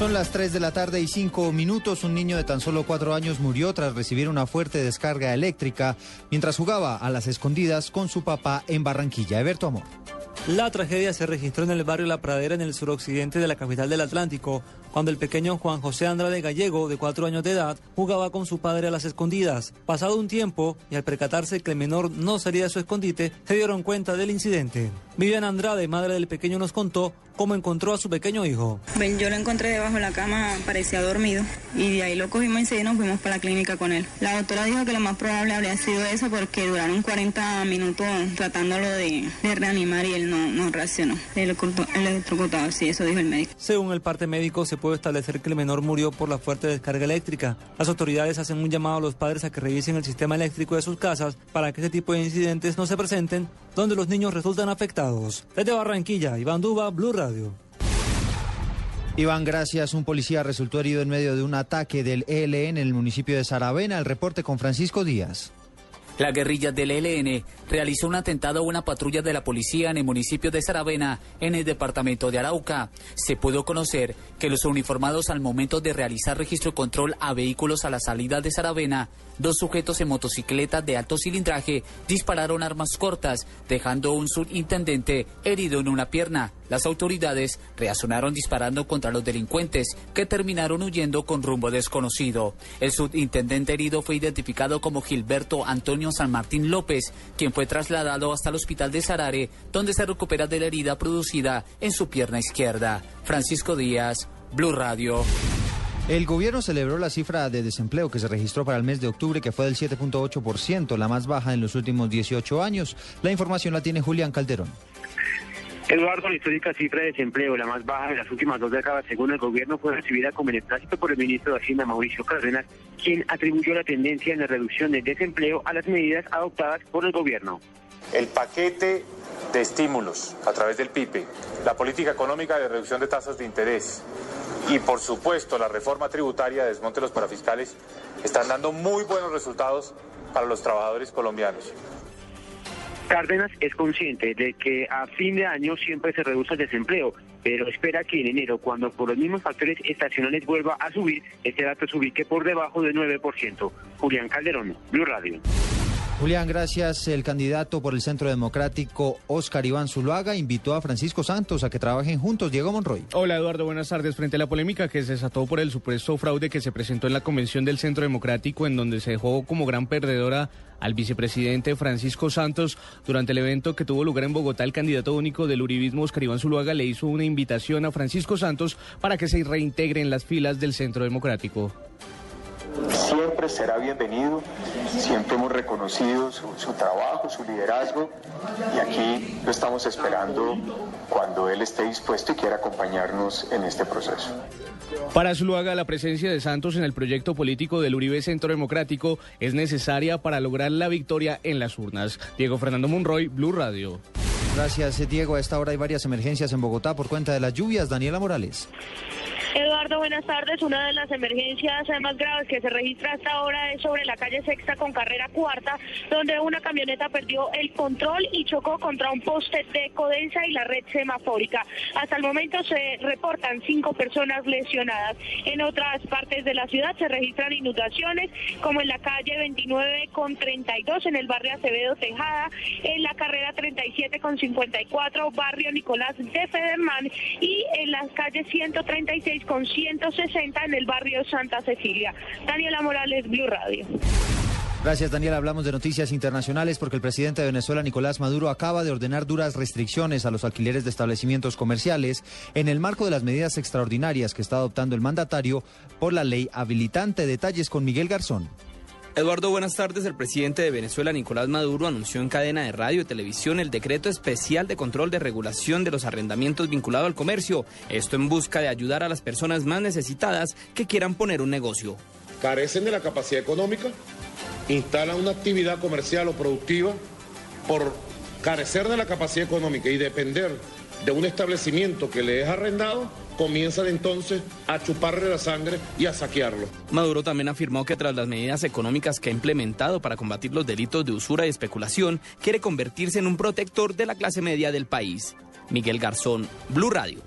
Son las 3 de la tarde y 5 minutos. Un niño de tan solo 4 años murió tras recibir una fuerte descarga eléctrica mientras jugaba a las escondidas con su papá en Barranquilla. Eberto Amor. La tragedia se registró en el barrio La Pradera, en el suroccidente de la capital del Atlántico, cuando el pequeño Juan José Andrade Gallego, de cuatro años de edad, jugaba con su padre a las escondidas. Pasado un tiempo, y al percatarse que el menor no salía de su escondite, se dieron cuenta del incidente. Vivian Andrade, madre del pequeño, nos contó cómo encontró a su pequeño hijo. Yo lo encontré debajo de la cama, parecía dormido, y de ahí lo cogimos y nos fuimos para la clínica con él. La doctora dijo que lo más probable habría sido eso porque duraron 40 minutos tratándolo de, de reanimar y él no, no reaccionó. El electrocutado, sí, eso dijo el médico. Según el parte médico, se puede establecer que el menor murió por la fuerte descarga eléctrica. Las autoridades hacen un llamado a los padres a que revisen el sistema eléctrico de sus casas para que este tipo de incidentes no se presenten donde los niños resultan afectados. Desde Barranquilla, Iván Duba, Blue Radio. Iván, gracias. Un policía resultó herido en medio de un ataque del ELN en el municipio de Saravena. El reporte con Francisco Díaz. La guerrilla del ELN realizó un atentado a una patrulla de la policía en el municipio de Saravena, en el departamento de Arauca. Se pudo conocer que los uniformados al momento de realizar registro control a vehículos a la salida de Saravena, dos sujetos en motocicleta de alto cilindraje dispararon armas cortas, dejando un subintendente herido en una pierna. Las autoridades reaccionaron disparando contra los delincuentes, que terminaron huyendo con rumbo desconocido. El subintendente herido fue identificado como Gilberto Antonio San Martín López, quien fue trasladado hasta el hospital de Sarare, donde se recupera de la herida producida en su pierna izquierda. Francisco Díaz, Blue Radio. El gobierno celebró la cifra de desempleo que se registró para el mes de octubre, que fue del 7.8%, la más baja en los últimos 18 años. La información la tiene Julián Calderón. Eduardo, la histórica cifra de desempleo, la más baja de las últimas dos décadas según el gobierno, fue recibida con beneplácito por el ministro de Hacienda, Mauricio Cárdenas, quien atribuyó la tendencia en la reducción del desempleo a las medidas adoptadas por el gobierno. El paquete de estímulos a través del PIPE, la política económica de reducción de tasas de interés y, por supuesto, la reforma tributaria de desmonte de los parafiscales están dando muy buenos resultados para los trabajadores colombianos. Cárdenas es consciente de que a fin de año siempre se reduce el desempleo, pero espera que en enero, cuando por los mismos factores estacionales vuelva a subir, este dato se ubique por debajo del 9%. Julián Calderón, Blue Radio. Julián, gracias. El candidato por el Centro Democrático, Oscar Iván Zuluaga, invitó a Francisco Santos a que trabajen juntos. Diego Monroy. Hola, Eduardo. Buenas tardes. Frente a la polémica que se desató por el supuesto fraude que se presentó en la convención del Centro Democrático, en donde se dejó como gran perdedora al vicepresidente Francisco Santos. Durante el evento que tuvo lugar en Bogotá, el candidato único del uribismo, Oscar Iván Zuluaga, le hizo una invitación a Francisco Santos para que se reintegre en las filas del Centro Democrático siempre será bienvenido, siempre hemos reconocido su, su, trabajo, su liderazgo y aquí lo estamos esperando cuando él esté dispuesto y quiera acompañarnos en este proceso. Para Zuluaga, la presencia de Santos en el proyecto político del Uribe Centro Democrático es necesaria para lograr la victoria en las urnas. Diego Fernando Monroy, Blue Radio. Gracias, Diego. A esta hora hay varias emergencias en Bogotá por cuenta de las lluvias. Daniela Morales. Eduardo, buenas tardes. Una de las emergencias más graves que se registra hasta ahora es sobre la calle Sexta con carrera cuarta, donde una camioneta perdió el control y chocó contra un poste de codensa y la red semafórica. Hasta el momento se reportan cinco personas lesionadas. En otras partes de la ciudad se registran inundaciones, como en la calle 29 con 32 en el barrio Acevedo Tejada, en la carrera 37 con 54, barrio Nicolás de Federman, y en las calles 136 con 160 en el barrio Santa Cecilia. Daniela Morales, Blue Radio. Gracias, Daniela. Hablamos de noticias internacionales porque el presidente de Venezuela, Nicolás Maduro, acaba de ordenar duras restricciones a los alquileres de establecimientos comerciales en el marco de las medidas extraordinarias que está adoptando el mandatario por la ley habilitante. Detalles con Miguel Garzón. Eduardo, buenas tardes. El presidente de Venezuela, Nicolás Maduro, anunció en cadena de radio y televisión el decreto especial de control de regulación de los arrendamientos vinculado al comercio. Esto en busca de ayudar a las personas más necesitadas que quieran poner un negocio. Carecen de la capacidad económica, instalan una actividad comercial o productiva por carecer de la capacidad económica y depender de un establecimiento que le es arrendado, comienzan entonces a chuparle la sangre y a saquearlo. Maduro también afirmó que tras las medidas económicas que ha implementado para combatir los delitos de usura y especulación, quiere convertirse en un protector de la clase media del país. Miguel Garzón, Blue Radio.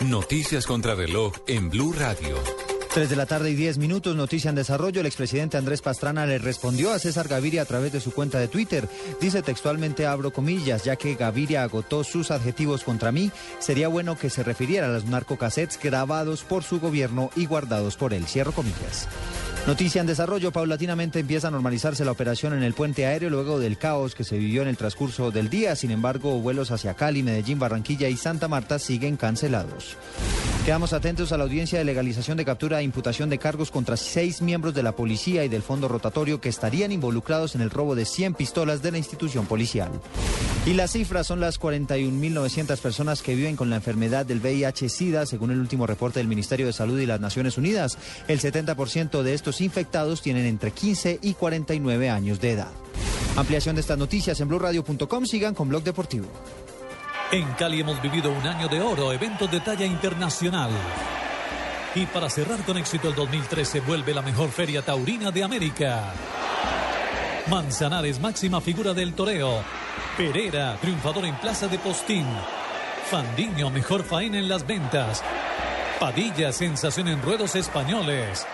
Noticias contra reloj en Blue Radio. 3 de la tarde y 10 minutos, noticia en desarrollo. El expresidente Andrés Pastrana le respondió a César Gaviria a través de su cuenta de Twitter. Dice textualmente, abro comillas, ya que Gaviria agotó sus adjetivos contra mí, sería bueno que se refiriera a los narcocassettes grabados por su gobierno y guardados por él. Cierro comillas. Noticia en desarrollo, paulatinamente empieza a normalizarse la operación en el puente aéreo luego del caos que se vivió en el transcurso del día. Sin embargo, vuelos hacia Cali, Medellín, Barranquilla y Santa Marta siguen cancelados. Quedamos atentos a la audiencia de legalización de captura e imputación de cargos contra seis miembros de la policía y del fondo rotatorio que estarían involucrados en el robo de 100 pistolas de la institución policial. Y las cifras son las 41.900 personas que viven con la enfermedad del VIH-Sida, según el último reporte del Ministerio de Salud y las Naciones Unidas. El 70% de estos infectados tienen entre 15 y 49 años de edad. Ampliación de estas noticias en blurradio.com. Sigan con Blog Deportivo. En Cali hemos vivido un año de oro, eventos de talla internacional. Y para cerrar con éxito el 2013 vuelve la mejor feria taurina de América. Manzanares, máxima figura del toreo. Pereira, triunfador en Plaza de Postín. Fandiño, mejor faena en las ventas. Padilla, sensación en ruedos españoles.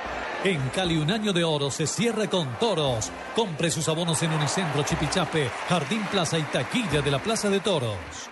En Cali un año de oro se cierra con toros. Compre sus abonos en Unicentro Chipichape, Jardín Plaza y Taquilla de la Plaza de Toros.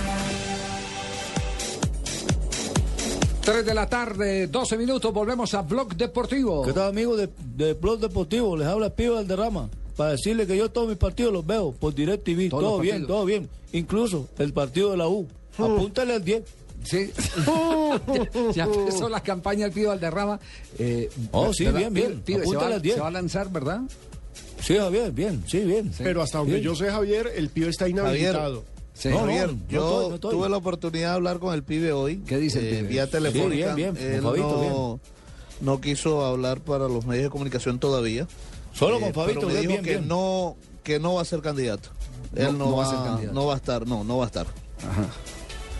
3 de la tarde, 12 minutos, volvemos a Blog Deportivo. ¿Qué tal, amigos de, de Blog Deportivo? Les habla Pío Valderrama para decirle que yo todos mis partidos los veo por DirecTV. Todo los bien, todo bien. Incluso el partido de la U. Apúntale al 10. Sí. ya empezó la campaña del Pío Valderrama. Eh, Oh, sí, ¿verdad? bien, bien. Pío, se, Apúntale va, al 10. se va a lanzar, ¿verdad? Sí, Javier, bien, sí, bien. Pero hasta donde Bien. yo sé, Javier, el pibe está inhabilitado. Sí. No, no, Javier, no yo estoy, no estoy. tuve la oportunidad de hablar con el pibe hoy. ¿Qué dice el eh, pibe? Vía telefónica. Sí, bien, bien, Él Fabito, no, no quiso hablar para los medios de comunicación todavía. Solo Eh, con Fabito, pero me bien, dijo bien, que bien. no que no va a ser candidato. Él no, va va, a ser candidato. no va a estar, no, no va a estar.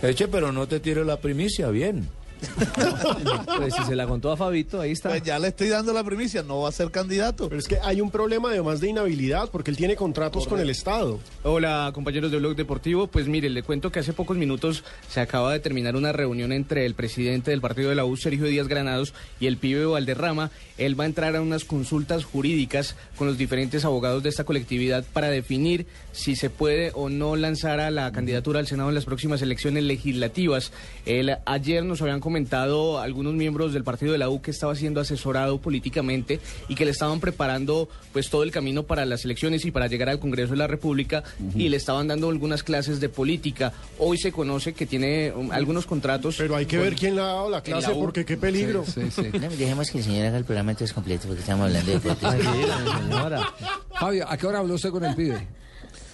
Eche, pero no te tires la primicia, bien. Pues si se la contó a Fabito, ahí está. Pues ya le estoy dando la primicia, no va a ser candidato. Pero es que hay un problema además de inhabilidad porque él tiene contratos con el Estado. Hola compañeros de Blog Deportivo, pues mire, le cuento que hace pocos minutos se acaba de terminar una reunión entre el presidente del partido de la U, Sergio Díaz Granados, y el pibe Valderrama. Él va a entrar a unas consultas jurídicas con los diferentes abogados de esta colectividad para definir si se puede o no lanzar a la candidatura al Senado en las próximas elecciones legislativas. Él, ayer nos habían comentado algunos miembros del partido de la U que estaba siendo asesorado políticamente y que le estaban preparando pues todo el camino para las elecciones y para llegar al Congreso de la República y le estaban dando algunas clases de política. Hoy se conoce que tiene um, algunos contratos. Pero hay que ver quién le ha dado la clase la porque qué peligro. No, dejemos que el señor haga el programa entonces completo porque estamos hablando de deportes. Fabio, ¿a qué hora habló usted con el pibe?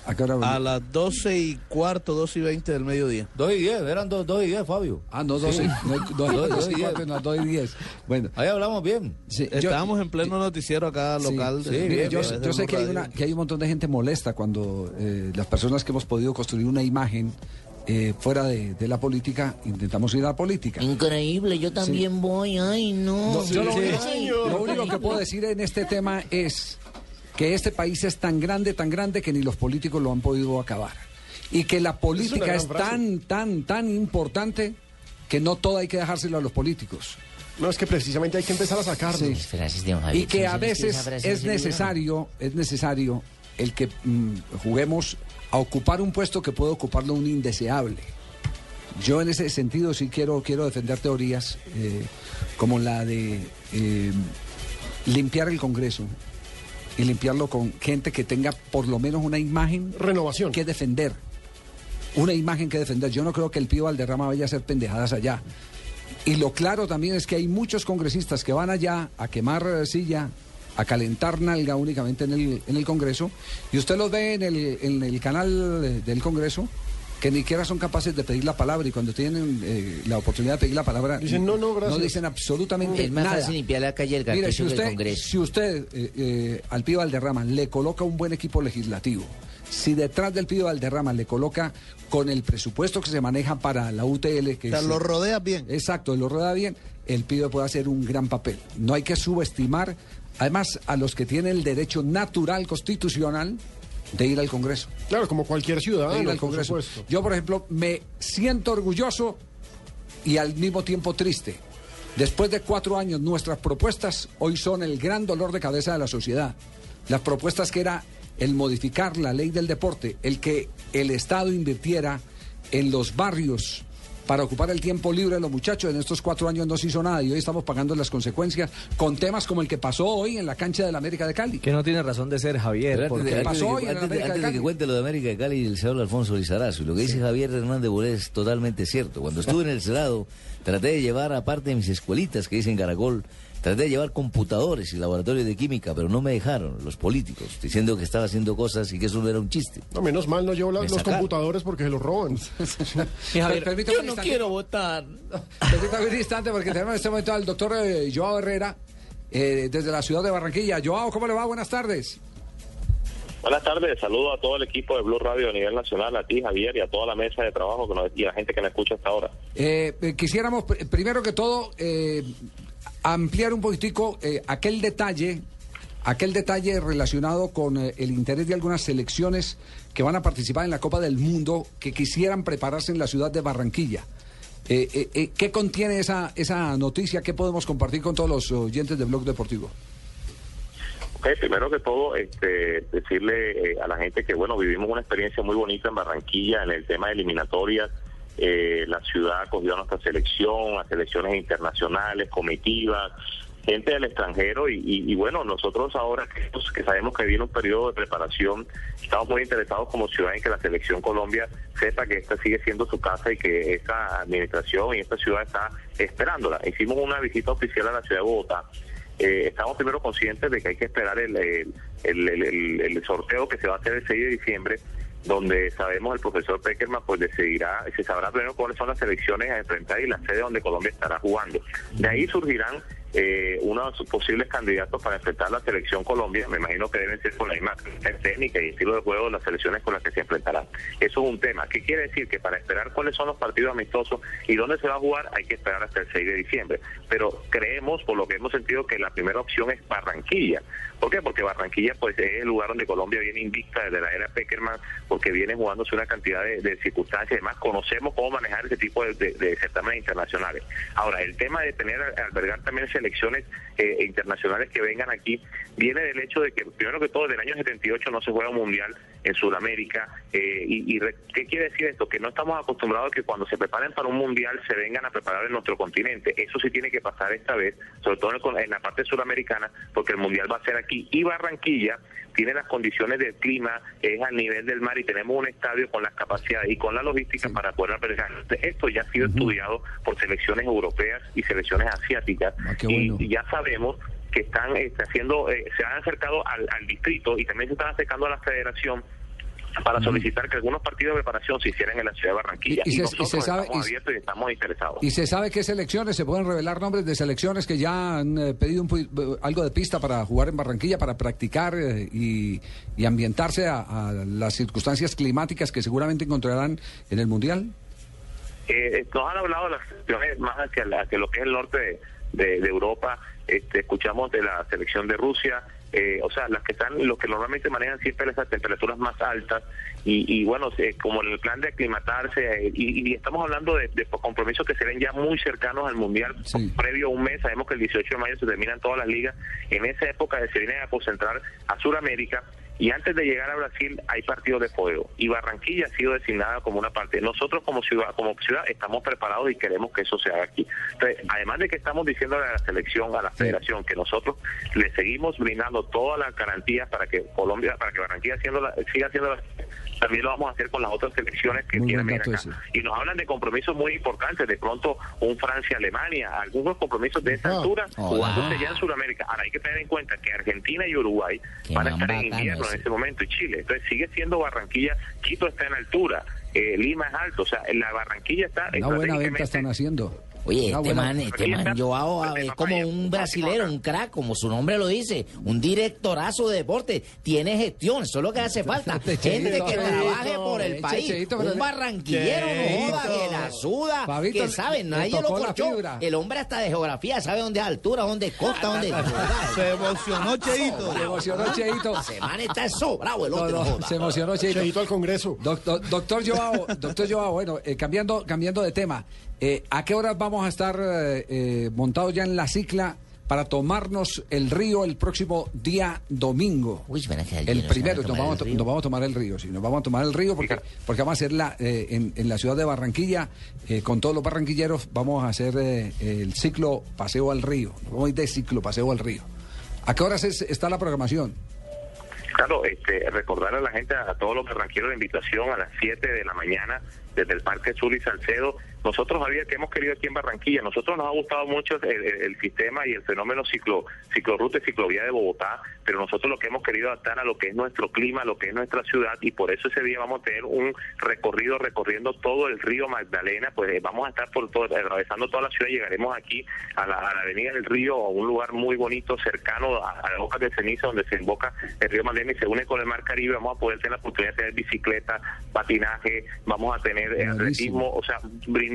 ¿A qué hora habló? A las 12 y cuarto, 12 y 20 del mediodía. 2 y 10, eran 2 y 10, Fabio. Ah, no, 12, Sí. no, no, no, Dos y 12 y diez. cuatro, no, 2 y 10. Bueno, Ahí hablamos bien. sí, yo- Estábamos en pleno noticiero acá Sí, local. sí, de- mire, de- yo, de- yo sé que hay, una, que hay un montón de gente molesta cuando eh, las personas que hemos podido construir una imagen eh, fuera de, de la política intentamos ir a la política. Increíble, yo también voy. Ay, no. No, yo lo, Sí. único, lo único que puedo decir en este tema es que este país es tan grande, tan grande que ni los políticos lo han podido acabar. Y que la política es, tan, tan, tan importante que no todo hay que dejárselo a los políticos. No, es que precisamente hay que empezar a sacarlo. Las frases de don Javier, Y que a ¿sí veces es necesario, es necesario el que mm, juguemos a ocupar un puesto que puede ocuparlo un indeseable. Yo en ese sentido sí quiero, quiero defender teorías eh, como la de eh, limpiar el Congreso y limpiarlo con gente que tenga por lo menos una imagen Renovación. que defender. Una imagen que defender. Yo no creo que el Pío Valderrama vaya a hacer pendejadas allá. Y lo claro también es que hay muchos congresistas que van allá a quemar silla, a calentar nalga únicamente en el, en el Congreso. Y usted los ve en el, en el canal del Congreso que ni siquiera son capaces de pedir la palabra y cuando tienen eh, la oportunidad de pedir la palabra Dicen, no, no, gracias. dicen absolutamente Es más nada. fácil limpiar la calle del Mire, si el usted, Congreso. si usted eh, eh, al Pío Valderrama le coloca un buen equipo legislativo, si detrás del Pío Valderrama le coloca con el presupuesto que se maneja para la UTL, que O sea, es- lo rodea bien. Exacto, lo rodea bien, el Pío puede hacer un gran papel. No hay que subestimar, además, a los que tienen el derecho natural constitucional de ir al Congreso. Claro, como cualquier de ir ciudadano, al Congreso. Yo, por ejemplo, me siento orgulloso y al mismo tiempo triste. Después de cuatro años, nuestras propuestas hoy son el gran dolor de cabeza de la sociedad. Las propuestas que era el modificar la ley del deporte, el que el Estado invirtiera en los barrios para ocupar el tiempo libre de los muchachos. En estos cuatro años no se hizo nada y hoy estamos pagando las consecuencias con temas como el que pasó hoy en la cancha del América de Cali. Que no tiene razón de ser Javier. Pero porque- antes, de, antes de pasó que- hoy en la antes de- América de antes de que cuente lo de América de Cali y el señor Alfonso Lizarazo, y lo que dice Javier Hernández Bonet es totalmente cierto. Cuando estuve en el Senado, traté de llevar, aparte de mis escuelitas que dicen Caracol, traté de llevar computadores y laboratorios de química, pero no me dejaron los políticos, diciendo que estaba haciendo cosas y que eso no era un chiste. No, menos mal no llevo la- los sacaron. computadores porque se los roban. Javier, permítame yo un no instante. quiero votar. Permítame un instante porque tenemos en este momento al doctor eh, Joao Herrera eh, desde la ciudad de Barranquilla. Joao, ¿cómo le va? Buenas tardes. Buenas tardes, saludo a todo el equipo de Blue Radio a nivel nacional, a ti Javier y a toda la mesa de trabajo que nos- y a la gente que me escucha hasta ahora. Eh, eh, quisiéramos, pr- primero que todo, eh, ampliar un poquitico eh, aquel detalle, aquel detalle relacionado con eh, el interés de algunas selecciones que van a participar en la Copa del Mundo que quisieran prepararse en la ciudad de Barranquilla. Eh, ¿Qué contiene esa, esa noticia? ¿Qué podemos compartir con todos los oyentes de Blog Deportivo? Ok, primero que todo, este, decirle a la gente que, bueno, vivimos una experiencia muy bonita en Barranquilla en el tema de eliminatorias. Eh, la ciudad acogió a nuestra selección, a selecciones internacionales, comitivas, gente del extranjero y, y- y bueno, nosotros ahora que, pues, que sabemos que viene un periodo de preparación, estamos muy interesados como ciudad en que la selección Colombia sepa que esta sigue siendo su casa y que esta administración y esta ciudad está esperándola. Hicimos una visita oficial a la ciudad de Bogotá eh, estamos primero conscientes de que hay que esperar el- el sorteo que se va a hacer el 6 de diciembre, donde sabemos el profesor Peckerman pues decidirá, se sabrá primero cuáles son las selecciones a enfrentar y la sede donde Colombia estará jugando. De ahí surgirán eh, unos posibles candidatos para enfrentar la selección Colombia, me imagino que deben ser con la misma técnica y estilo de juego de las selecciones con las que se enfrentarán. Eso es un tema. ¿Qué quiere decir? Que para esperar cuáles son los partidos amistosos y dónde se va a jugar hay que esperar hasta el 6 de diciembre. Pero creemos, por lo que hemos sentido, que la primera opción es Barranquilla. ¿Por qué? Porque Barranquilla pues es el lugar donde Colombia viene invicta desde la era Peckerman, porque viene jugándose una cantidad de, circunstancias además conocemos cómo manejar ese tipo de, de- de certámenes internacionales. Ahora, el tema de tener, albergar también selecciones eh, internacionales que vengan aquí, viene del hecho de que, primero que todo, desde el año 78 no se juega un mundial en Sudamérica. eh, y, y re- ¿Qué quiere decir esto? Que no estamos acostumbrados a que cuando se preparen para un mundial se vengan a preparar en nuestro continente. Eso sí tiene que pasar esta vez, sobre todo en, el- en la parte suramericana, porque el mundial va a ser aquí. Y Barranquilla tiene las condiciones del clima, es al nivel del mar y tenemos un estadio con las capacidades y con la logística para poder albergar. Esto ya ha sido estudiado por selecciones europeas y selecciones asiáticas y, y ya sabemos que están este, haciendo, eh, se han acercado al, al distrito y también se están acercando a la federación para solicitar que algunos partidos de preparación se hicieran en la ciudad de Barranquilla. Y- y se- y nosotros se sabe- estamos y se- abiertos y estamos interesados. ¿Y se sabe qué selecciones? ¿Se pueden revelar nombres de selecciones que ya han eh, pedido un pu- algo de pista para jugar en Barranquilla, para practicar eh, y, y ambientarse a, a las circunstancias climáticas que seguramente encontrarán en el Mundial? Eh, nos han hablado de las selecciones más hacia, la- hacia lo que es el norte de, de- de Europa. Este, escuchamos de la selección de Rusia, eh, o sea, las que están, los que normalmente manejan siempre esas temperaturas más altas y, y bueno, se- como en el plan de aclimatarse eh, y, y estamos hablando de, de compromisos que se ven ya muy cercanos al mundial, previo a un mes. Sabemos que el 18 de mayo se terminan todas las ligas. En esa época se vienen a concentrar a Sudamérica. Y antes de llegar a Brasil hay partidos de fuego y Barranquilla ha sido designada como una parte. Nosotros como ciudad, como ciudad estamos preparados y queremos que eso se haga aquí. Entonces, además de que estamos diciendo a la selección, a la federación, que nosotros le seguimos brindando todas las garantías para que Colombia, para que Barranquilla siendo la- siga siendo la también lo vamos a hacer con las otras selecciones que Muy quieran buen venir dato acá. ese. Y nos hablan de compromisos muy importantes, de pronto un Francia-Alemania, algunos compromisos de esa altura Hola. jugándose ya en Sudamérica. Ahora hay que tener en cuenta que Argentina y Uruguay Qué van a estar en invierno ese. en ese momento y Chile. Entonces sigue siendo Barranquilla, Quito está en altura, eh, Lima es alto, o sea, la Barranquilla está Una buena venta están haciendo. Oye, este man, este man, Joao, es como un brasilero, un crack, como su nombre lo dice, un directorazo de deporte, tiene gestión, eso es lo que hace falta. Gente que trabaje por el Cheito, país, un barranquillero, no joda, que la suda, que sabe, nadie lo corchó. El hombre hasta de geografía sabe dónde es altura, dónde es costa, dónde es... Se emocionó Cheito. Se emocionó Cheito. Ese man está sobrado el otro. se emocionó Cheito. Cheito al Congreso. Doctor, doctor Joao, doctor Joao, bueno, eh, cambiando, cambiando de tema, eh, ¿a qué horas vamos a estar eh, eh, montados ya en la cicla para tomarnos el río el próximo día domingo? Uy, van a quedar El primero, nos vamos, el nos vamos a tomar el río, sí, nos vamos a tomar el río porque, porque vamos a hacer la, eh, en, en la ciudad de Barranquilla, eh, con todos los barranquilleros, vamos a hacer eh, el ciclo Paseo al Río, nos vamos a ir de ciclo Paseo al Río. ¿A qué horas es- está la programación? Claro, este, recordar a la gente, a todos los barranqueros, la invitación a las 7 de la mañana desde el Parque Sur y Salcedo. Nosotros, Javier, que hemos querido aquí en Barranquilla, nosotros nos ha gustado mucho el, el- el sistema y el fenómeno ciclo, ciclorruta y ciclovía de Bogotá, pero nosotros lo que hemos querido adaptar a lo que es nuestro clima, a lo que es nuestra ciudad, y por eso ese día vamos a tener un recorrido recorriendo todo el río Magdalena, pues eh, vamos a estar por todo, atravesando toda la ciudad, llegaremos aquí a la, a la avenida del río, a un lugar muy bonito, cercano a, a la boca de ceniza, donde se invoca el río Magdalena y se une con el mar Caribe, vamos a poder tener la oportunidad de tener bicicleta, patinaje, vamos a tener eh, atletismo, o sea,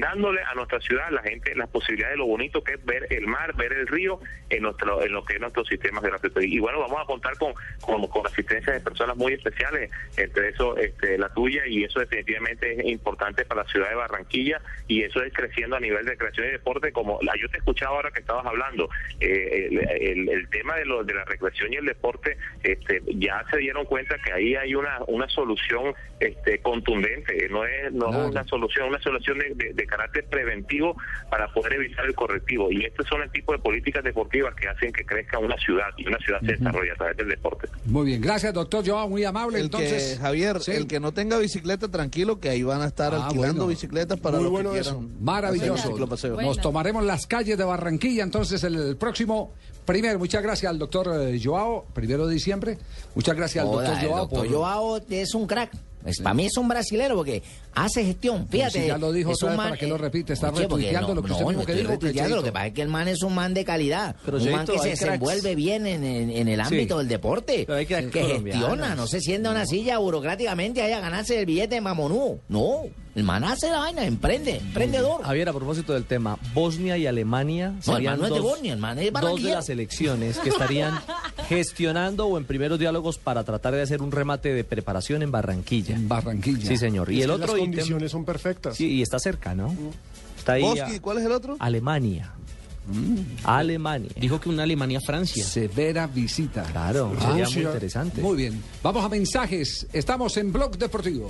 brindándole a nuestra ciudad, a la gente, las posibilidades de lo bonito que es ver el mar, ver el río en nuestro en lo que es nuestro sistema geográfico. Y bueno, vamos a contar con, con, con asistencia de personas muy especiales, entre eso este, la tuya, y eso definitivamente es importante para la ciudad de Barranquilla, y eso es creciendo a nivel de creación y deporte, como la, yo te escuchaba ahora que estabas hablando, eh, el, el- el tema de, lo, de la recreación y el deporte, este, ya se dieron cuenta que ahí hay una, una solución este, contundente, no es, no es una solución, una solución de, de- de carácter preventivo para poder evitar el correctivo. Y estos son el tipo de políticas deportivas que hacen que crezca una ciudad y una ciudad se desarrolla a través del deporte. Muy bien, gracias doctor Joao, muy amable. El Entonces, que, Javier, sí. el que no tenga bicicleta, tranquilo, que ahí van a estar Ah, alquilando bueno. bicicletas para Muy los bueno que eso. quieran Maravilloso. hacer ciclopaseo. Nos tomaremos las calles de Barranquilla entonces el próximo primero. Muchas gracias al doctor eh, Joao, primero de diciembre. Muchas gracias al doctor el Joao. doctor por- Joao es un crack. Es- para mí es un brasilero porque hace gestión. Fíjate. si ya lo dijo es un man- ¿para qué lo repite? Está Oye, retuiteando no, lo que no, usted mismo no que estoy dijo, retuiteando. Lo que pasa es que el man es un man de calidad. Pero, un man que se cracks. desenvuelve bien en, en- en el Sí. ámbito del deporte. Pero hay que gestiona, no se sienta en una silla burocráticamente ahí a ganarse el billete de mamonú. No, el man hace la vaina, emprende, emprendedor. Javier, a propósito del tema, Bosnia y Alemania No, el serían man no es de dos, Bosnia, el man es dos de las elecciones que estarían gestionando o en primeros diálogos para tratar de hacer un remate de preparación en Barranquilla. En Barranquilla. Sí, señor. Y el otro las ítem... condiciones son perfectas. Sí, y está cerca, ¿no? Está ahí Bosque, a- ¿cuál es el otro? Alemania. Alemania. Dijo que una Alemania-Francia. Severa visita. Claro, sería muy interesante. Muy bien. Vamos a mensajes. Estamos en Blog Deportivo.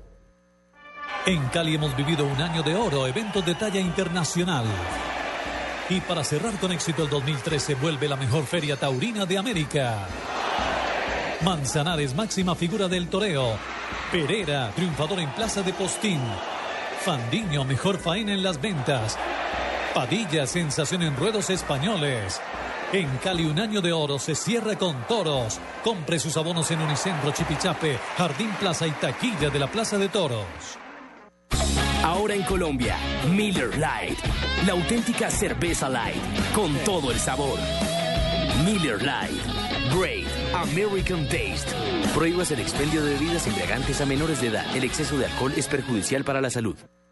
En Cali hemos vivido un año de oro, eventos de talla internacional. Y para cerrar con éxito el 2013 vuelve la mejor feria taurina de América. Manzanares, máxima figura del toreo. Pereira, triunfador en Plaza de Postín. Fandiño, mejor faena en las ventas. Padilla, sensación en ruedos españoles. En Cali un año de oro se cierra con toros. Compre sus abonos en Unicentro Chipichape, Jardín Plaza y Taquilla de la Plaza de Toros. Ahora en Colombia, Miller Light, la auténtica cerveza light, con todo el sabor. Miller Light, Great American Taste. Prohíbas el expendio de bebidas embriagantes a menores de edad. El exceso de alcohol es perjudicial para la salud.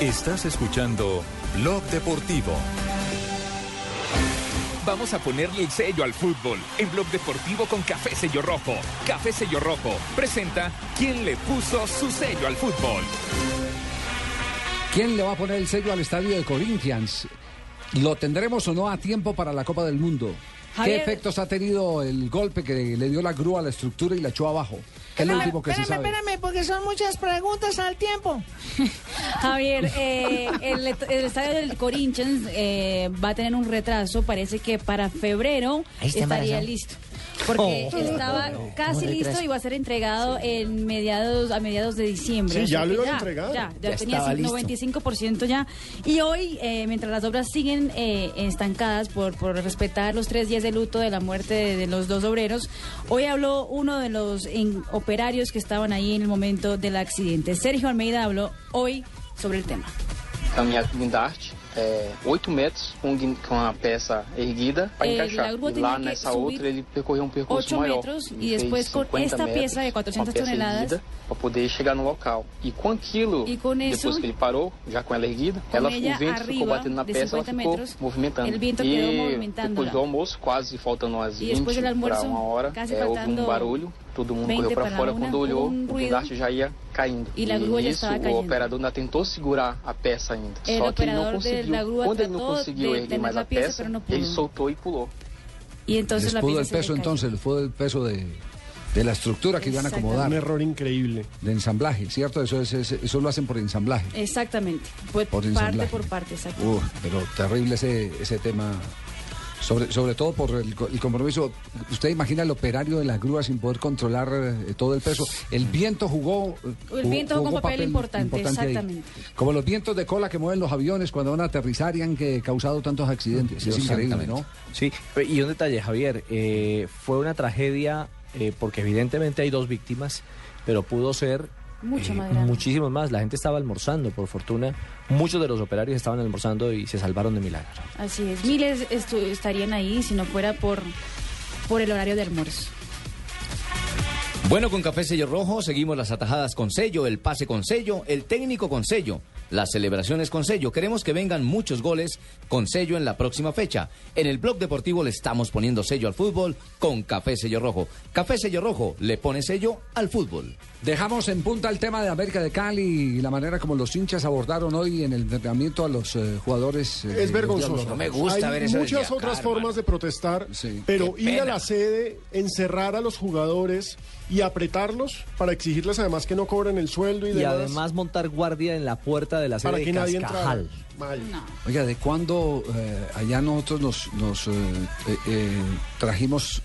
Estás escuchando Blog Deportivo. Vamos a ponerle el sello al fútbol en Blog Deportivo con Café Sello Rojo. Café Sello Rojo presenta quién le puso su sello al fútbol. ¿Quién le va a poner el sello al estadio de Corinthians? ¿Lo tendremos o no a tiempo para la Copa del Mundo? Javier. ¿Qué efectos ha tenido el golpe que le dio la grúa a la estructura y la echó abajo? ¿Qué es lo último que se espérame, sabe? espérame, porque son muchas preguntas al tiempo. Javier, eh, el, el estadio del Corinthians eh, va a tener un retraso. Parece que para febrero estaría embarazado. listo. Porque Oh. estaba casi ¿Cómo listo y va a ser entregado en mediados a mediados de diciembre. Sí, ya lo iban a entregar. Ya, ya, Ya tenía estaba cin- listo. 95% ya. Y hoy, eh, mientras las obras siguen eh, estancadas por, por respetar los tres días de luto de la muerte de, de los dos obreros, hoy habló uno de los en- operarios que estaban ahí en el momento del accidente. Sergio Almeida habló hoy sobre el tema. Com é, 8 metros com, com a peça erguida para Eh, encaixar. E lá nessa outra ele percorreu um percurso 8 maior. metros después con 50 esta pieza de 400 com a peça toneladas. para poder chegar no local. E com aquilo, E com depois que ele parou, já com ela erguida, com ela, ella o vento ficou arriba batendo na peça, ela 50 ficou metros, movimentando. e depois do almoço, quase faltando umas E 20 depois do para uma hora, é, houve um barulho, todo mundo 20 correu para fora. Quando olhou, um o guindaste já ia caindo. E já isso, o caindo. operador ainda tentou segurar a peça ainda. El Só que ele não conseguiu. Quando ele não conseguiu erguer mais la a peça, ele soltou e pulou. Y entonces les pudo el peso entonces, les pudo el peso de, de la estructura que iban a acomodar. Un error increíble. De ensamblaje, ¿cierto? Eso, es, es- eso lo hacen por ensamblaje. Exactamente. Por parte ensamblaje. por parte, exacto. Uf, pero terrible ese, ese tema. Sobre, sobre todo por el, co- el compromiso. ¿Usted imagina el operario de la grúa sin poder controlar eh, todo el peso? El viento jugó. eh, El viento jugó un papel importante, ahí. exactamente. Como los vientos de cola que mueven los aviones cuando van a aterrizar y han que, causado tantos accidentes. Es increíble, ¿no? Sí, y un detalle, Javier, eh, fue una tragedia eh, porque evidentemente hay dos víctimas, pero pudo ser Mucho eh, más grande. muchísimos más. La gente estaba almorzando, por fortuna. Muchos de los operarios estaban almorzando y se salvaron de milagro. Así es. Miles estarían ahí si no fuera por, por el horario de almuerzo. Bueno, con Café Sello Rojo seguimos las atajadas con sello, el pase con sello, el técnico con sello, las celebraciones con sello. Queremos que vengan muchos goles con sello en la próxima fecha. En el blog deportivo le estamos poniendo sello al fútbol con Café Sello Rojo. Café Sello Rojo le pone sello al fútbol. Dejamos en punta el tema de América de Cali y la manera como los hinchas abordaron hoy en el entrenamiento a los eh, jugadores. eh, Es vergonzoso. Diablos Rojos. Hay muchas otras formas de protestar, pero Qué ir a la sede, encerrar a los jugadores y apretarlos para exigirles además que no cobren el sueldo y, Y demás, además montar guardia en la puerta de la sede para de que nadie entrara. Cascajal. Mal. Oiga, ¿de cuándo eh, allá nosotros nos, nos eh, eh, eh, trajimos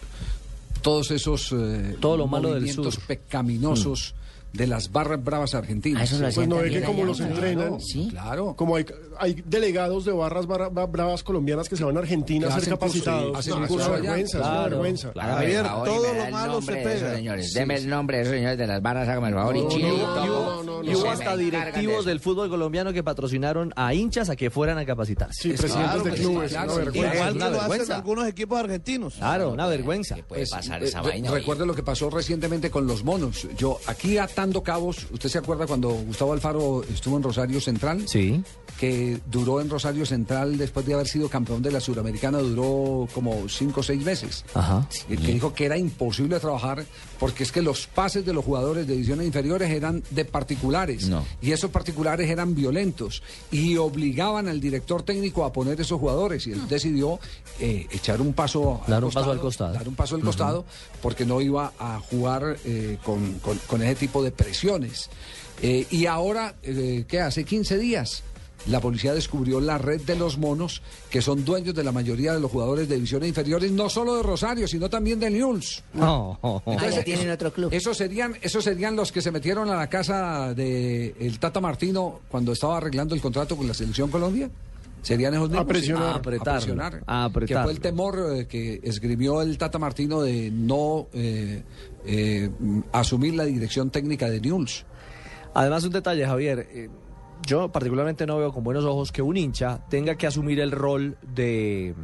todos esos eh, Todo lo malo del movimientos sur. pecaminosos de las barras bravas argentinas? Ah, eso lo Pues no ve que como los Claro, entrenan, Claro. como hay, hay delegados de barras bra- bra- bravas colombianas que se van a Argentina a ser hacen curso, capacitados. sí, hacen No, es curso vergüenza, es una Claro, vergüenza. claro. Javier, todo lo malo se pega. señores. Sí, Deme el nombre de esos señores de las barras, hágame el favor. y hubo- y hubo hasta directivos del fútbol colombiano que patrocinaron a hinchas a que fueran a capacitarse. Sí, presidentes de clubes, una vergüenza. Igual que lo hacen vergüenza. algunos equipos argentinos. Claro, una vergüenza. Pues, eh, re- Recuerde lo que pasó recientemente con los monos. Yo, aquí cabos, ¿usted se acuerda cuando Gustavo Alfaro estuvo en Rosario Central? Sí. Que duró en Rosario Central después de haber sido campeón de la Suramericana, duró como cinco o seis meses. Ajá. Y que dijo que era imposible trabajar porque es que los pases de los jugadores de divisiones inferiores eran de particulares. Y esos particulares eran violentos. Y obligaban al director técnico a poner esos jugadores. Y él decidió eh, echar un paso Dar un paso al costado. Dar un paso al costado porque no iba a jugar eh, con, con- con ese tipo de presiones. Eh, y ahora, eh, ¿qué? Hace 15 días la policía descubrió la red de los monos, que son dueños de la mayoría de los jugadores de divisiones inferiores, no solo de Rosario, sino también de Newell's. No. Entonces, Ah, ya tienen eso- otro club. Esos serían, esos serían los que se metieron a la casa de el Tata Martino cuando estaba arreglando el contrato con la selección Colombia. ¿Serían esos mismos? presionar. A apretar, presionar. a apretar. Que fue el temor eh, que esgrimió el Tata Martino de no eh, eh, asumir la dirección técnica de Newell's. Además, un detalle, Javier. Yo particularmente no veo con buenos ojos que un hincha tenga que asumir el rol de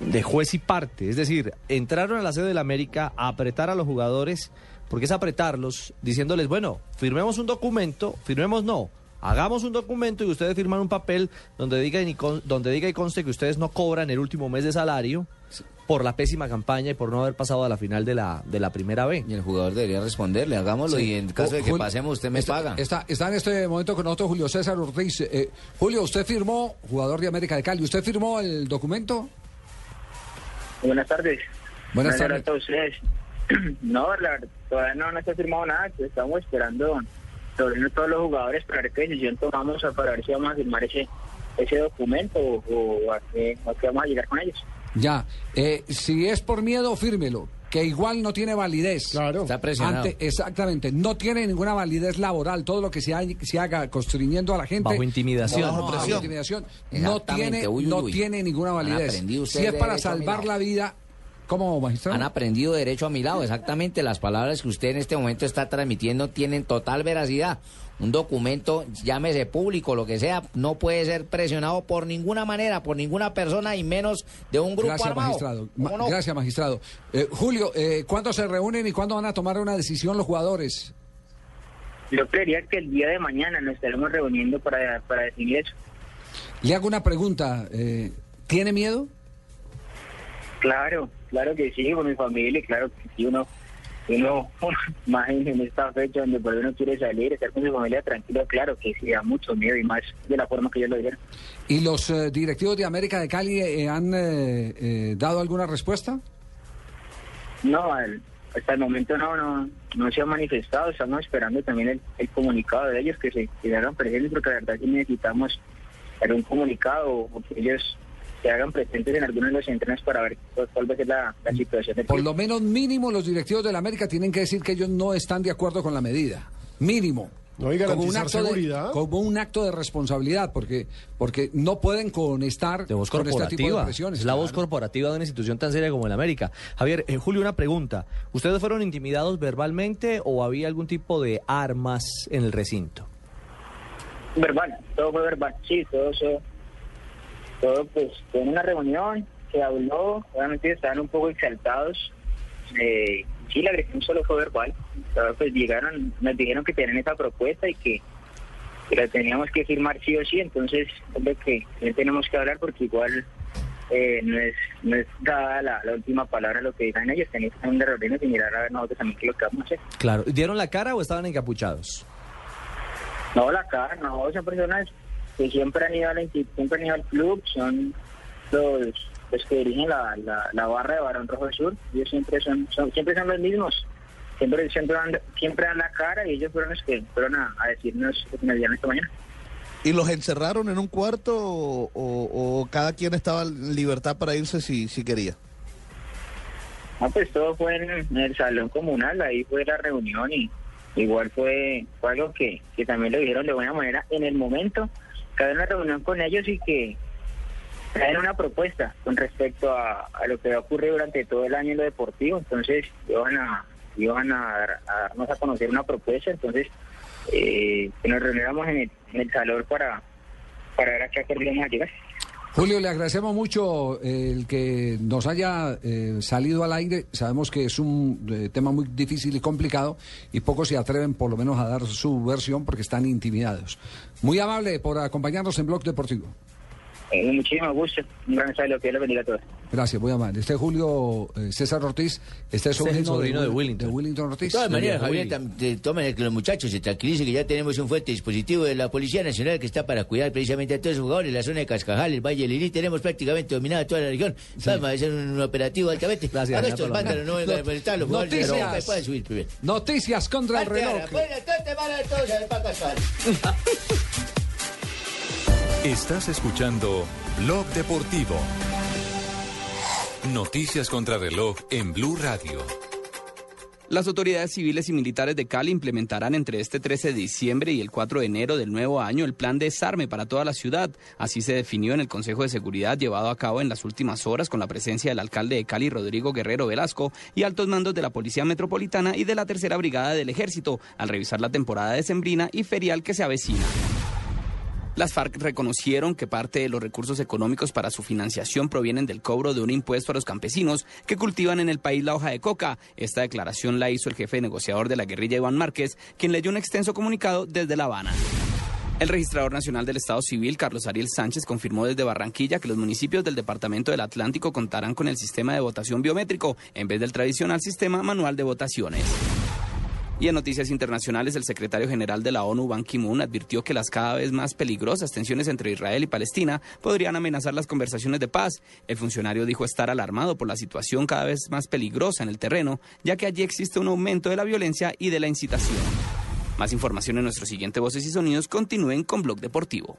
de juez y parte. Es decir, entraron a la sede de la América a apretar a los jugadores, porque es apretarlos, diciéndoles, bueno, firmemos un documento, firmemos no, hagamos un documento y ustedes firman un papel donde diga y, donde diga y conste que ustedes no cobran el último mes de salario por la pésima campaña y por no haber pasado a la final de la, de la primera B. Y el jugador debería responderle, hagámoslo Sí. y en caso de que Jul- pasemos usted me está, paga. Está, está en este momento con nosotros Julio César Ortiz. Eh, Julio, ¿usted firmó, jugador de América de Cali, ¿usted firmó el documento? Buenas tardes. Buenas tardes a ustedes. No, la verdad, todavía no, no se ha firmado nada, estamos esperando sobre todos los jugadores para ver qué decisión tomamos para ver si vamos a firmar ese ese documento o, o a, qué, a qué vamos a llegar con ellos. Ya. Eh, si es por miedo, fírmelo. Que igual no tiene validez. Claro. Está presionado. exactamente. No tiene ninguna validez laboral. Todo lo que se, ha- se haga constriñendo a la gente. Bajo intimidación. Bajo Bajo presión. presión. No Exactamente, tiene, uy, uy, no uy. tiene ninguna validez. aprendido Si ustedes es para derecho a salvar mirar. la vida. ¿Cómo, magistrado? Han aprendido derecho a mi lado. Exactamente las palabras que usted en este momento está transmitiendo tienen total veracidad. Un documento, llámese público, lo que sea, no puede ser presionado por ninguna manera, por ninguna persona y menos de un grupo Gracias, armado. magistrado. Ma- ¿Cómo no? Gracias, magistrado. Eh, Julio, eh, ¿cuándo se reúnen y cuándo van a tomar una decisión los jugadores? Yo creería que el día de mañana nos estaremos reuniendo para, para definir eso. Le hago una pregunta. eh, ¿Tiene miedo? Claro, claro que sí, con mi familia, y claro que sí, uno, uno, más en, esta fecha donde por uno quiere salir, estar con su familia tranquilo, claro que sí, da mucho miedo y más de la forma que ellos lo dijeron. ¿Y los eh, directivos de América de Cali eh, han eh, eh, dado alguna respuesta? No, al- hasta el momento no, no, no se ha manifestado, estamos esperando también el, el comunicado de ellos que se, que se hagan presentes porque la verdad que necesitamos dar un comunicado o que ellos se hagan presentes en algunos de los entrenos para ver cuál, cuál va a ser la, la situación del Por lo menos mínimo los directivos de la América tienen que decir que ellos no están de acuerdo con la medida. Mínimo. No, como un acto de, seguridad. como un acto de responsabilidad, porque porque no pueden conectar de voz con este tipo de presiones. es la voz corporativa de una institución tan seria como el América. Javier, eh, Julio, una pregunta. ¿Ustedes fueron intimidados verbalmente o había algún tipo de armas en el recinto? Verbal, todo fue verbal, sí, todo eso, todo pues fue en una reunión, se habló, obviamente estaban un poco exaltados, eh, sí, la agresión solo fue verbal, pero pues llegaron, nos dijeron que tenían esa propuesta y que, que la teníamos que firmar sí o sí, entonces es lo que tenemos que hablar porque igual eh, no es no es dada la, la última palabra lo que digan ellos, tenéis que un reuniones y mirar a ver nosotros también qué es lo que vamos a hacer. Claro. ¿Dieron la cara o estaban encapuchados? No, la cara, no, son personas que siempre han ido, a la, insti- siempre han ido al club, son los, los que dirigen la, la, la barra de Barón Rojo Sur, ellos siempre son, son- siempre son los mismos, siempre siempre dan, siempre dan la cara y ellos fueron los que fueron a, a decirnos lo que nos dijeron esta mañana. ¿Y los encerraron en un cuarto o, o- o cada quien estaba en libertad para irse si, si quería? Ah, pues todo fue en, en el salón comunal, ahí fue la reunión y igual fue, fue algo que, que también lo dijeron de buena manera en el momento, que había una reunión con ellos y que traen una propuesta con respecto a, lo que va a ocurrir durante todo el año en lo deportivo, entonces iban a, iban a, dar- a darnos a conocer una propuesta, entonces eh, que nos reuniéramos en el, en el salón para, para ver a qué acuerdo íbamos a llegar. Julio, le agradecemos mucho el que nos haya eh, salido al aire. Sabemos que es un eh, tema muy difícil y complicado y pocos se atreven por lo menos a dar su versión porque están intimidados. Muy amable por acompañarnos en Blog Deportivo. Eh, muchísimo gusto, un gran saludo, que Dios los bendiga a todos. Gracias, muy amable. Este es Julio eh, César Ortiz, este es es el sobrino, sobrino de Will- Willington. de Willington Ortiz. De todas maneras. Javier, de maneras que los muchachos se tranquilicen que ya tenemos un fuerte dispositivo de la Policía Nacional que está para cuidar precisamente a todos los jugadores. La zona de Cascajal, el Valle Irí, tenemos prácticamente dominada toda la región. Vamos a hacer un operativo altamente. Gracias, Haga estos lo vándalos no vengan a molestar a los jugadores. Noticias. subir primero. Noticias contra el reloj. Todos te van a todos a ver para Cascajal. Estás escuchando Blog Deportivo. Noticias contra reloj en Blue Radio. Las autoridades civiles y militares de Cali implementarán entre este 13 de diciembre y el 4 de enero del nuevo año el plan de desarme para toda la ciudad. Así se definió en el Consejo de Seguridad llevado a cabo en las últimas horas con la presencia del alcalde de Cali, Rodrigo Guerrero Velasco, y altos mandos de la Policía Metropolitana y de la Tercera Brigada del Ejército, al revisar la temporada decembrina y ferial que se avecina. Las FARC reconocieron que parte de los recursos económicos para su financiación provienen del cobro de un impuesto a los campesinos que cultivan en el país la hoja de coca. Esta declaración la hizo el jefe negociador de la guerrilla Iván Márquez, quien leyó un extenso comunicado desde La Habana. El registrador nacional del Estado Civil, Carlos Ariel Sánchez, confirmó desde Barranquilla que los municipios del Departamento del Atlántico contarán con el sistema de votación biométrico en vez del tradicional sistema manual de votaciones. Y en noticias internacionales, el secretario general de la ONU, Ban Ki-moon, advirtió que las cada vez más peligrosas tensiones entre Israel y Palestina podrían amenazar las conversaciones de paz. El funcionario dijo estar alarmado por la situación cada vez más peligrosa en el terreno, ya que allí existe un aumento de la violencia y de la incitación. Más información en nuestro siguiente Voces y Sonidos. Continúen con Blog Deportivo.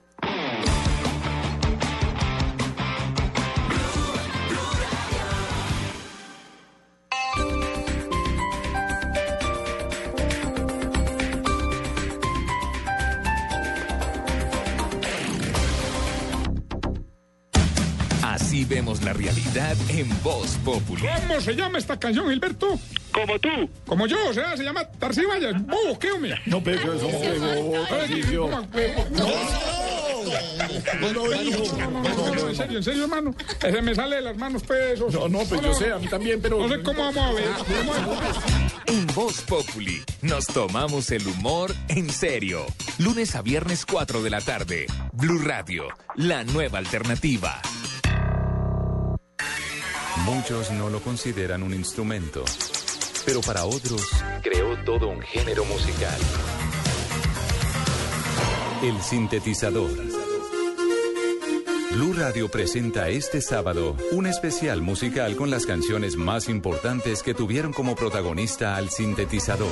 Así vemos la realidad en Voz Popular. ¿Cómo se llama esta canción, Gilberto? Como tú. Como yo, o sea, se llama Tarcísio Maya. Bobo, ¿qué, hombre? No, pero eso no Tarcisio. No, no, no, en serio, en serio, hermano. Ese me sale de las manos, pues. No, no, pues yo sé, a mí también, pero... No sé cómo vamos a ver. En Voz Populi nos tomamos el humor en serio. Lunes a viernes 4 de la tarde. Blue Radio, la nueva alternativa. Muchos no lo consideran un instrumento, pero para otros creó todo un género musical. El sintetizador. Blue Radio presenta este sábado un especial musical con las canciones más importantes que tuvieron como protagonista al sintetizador.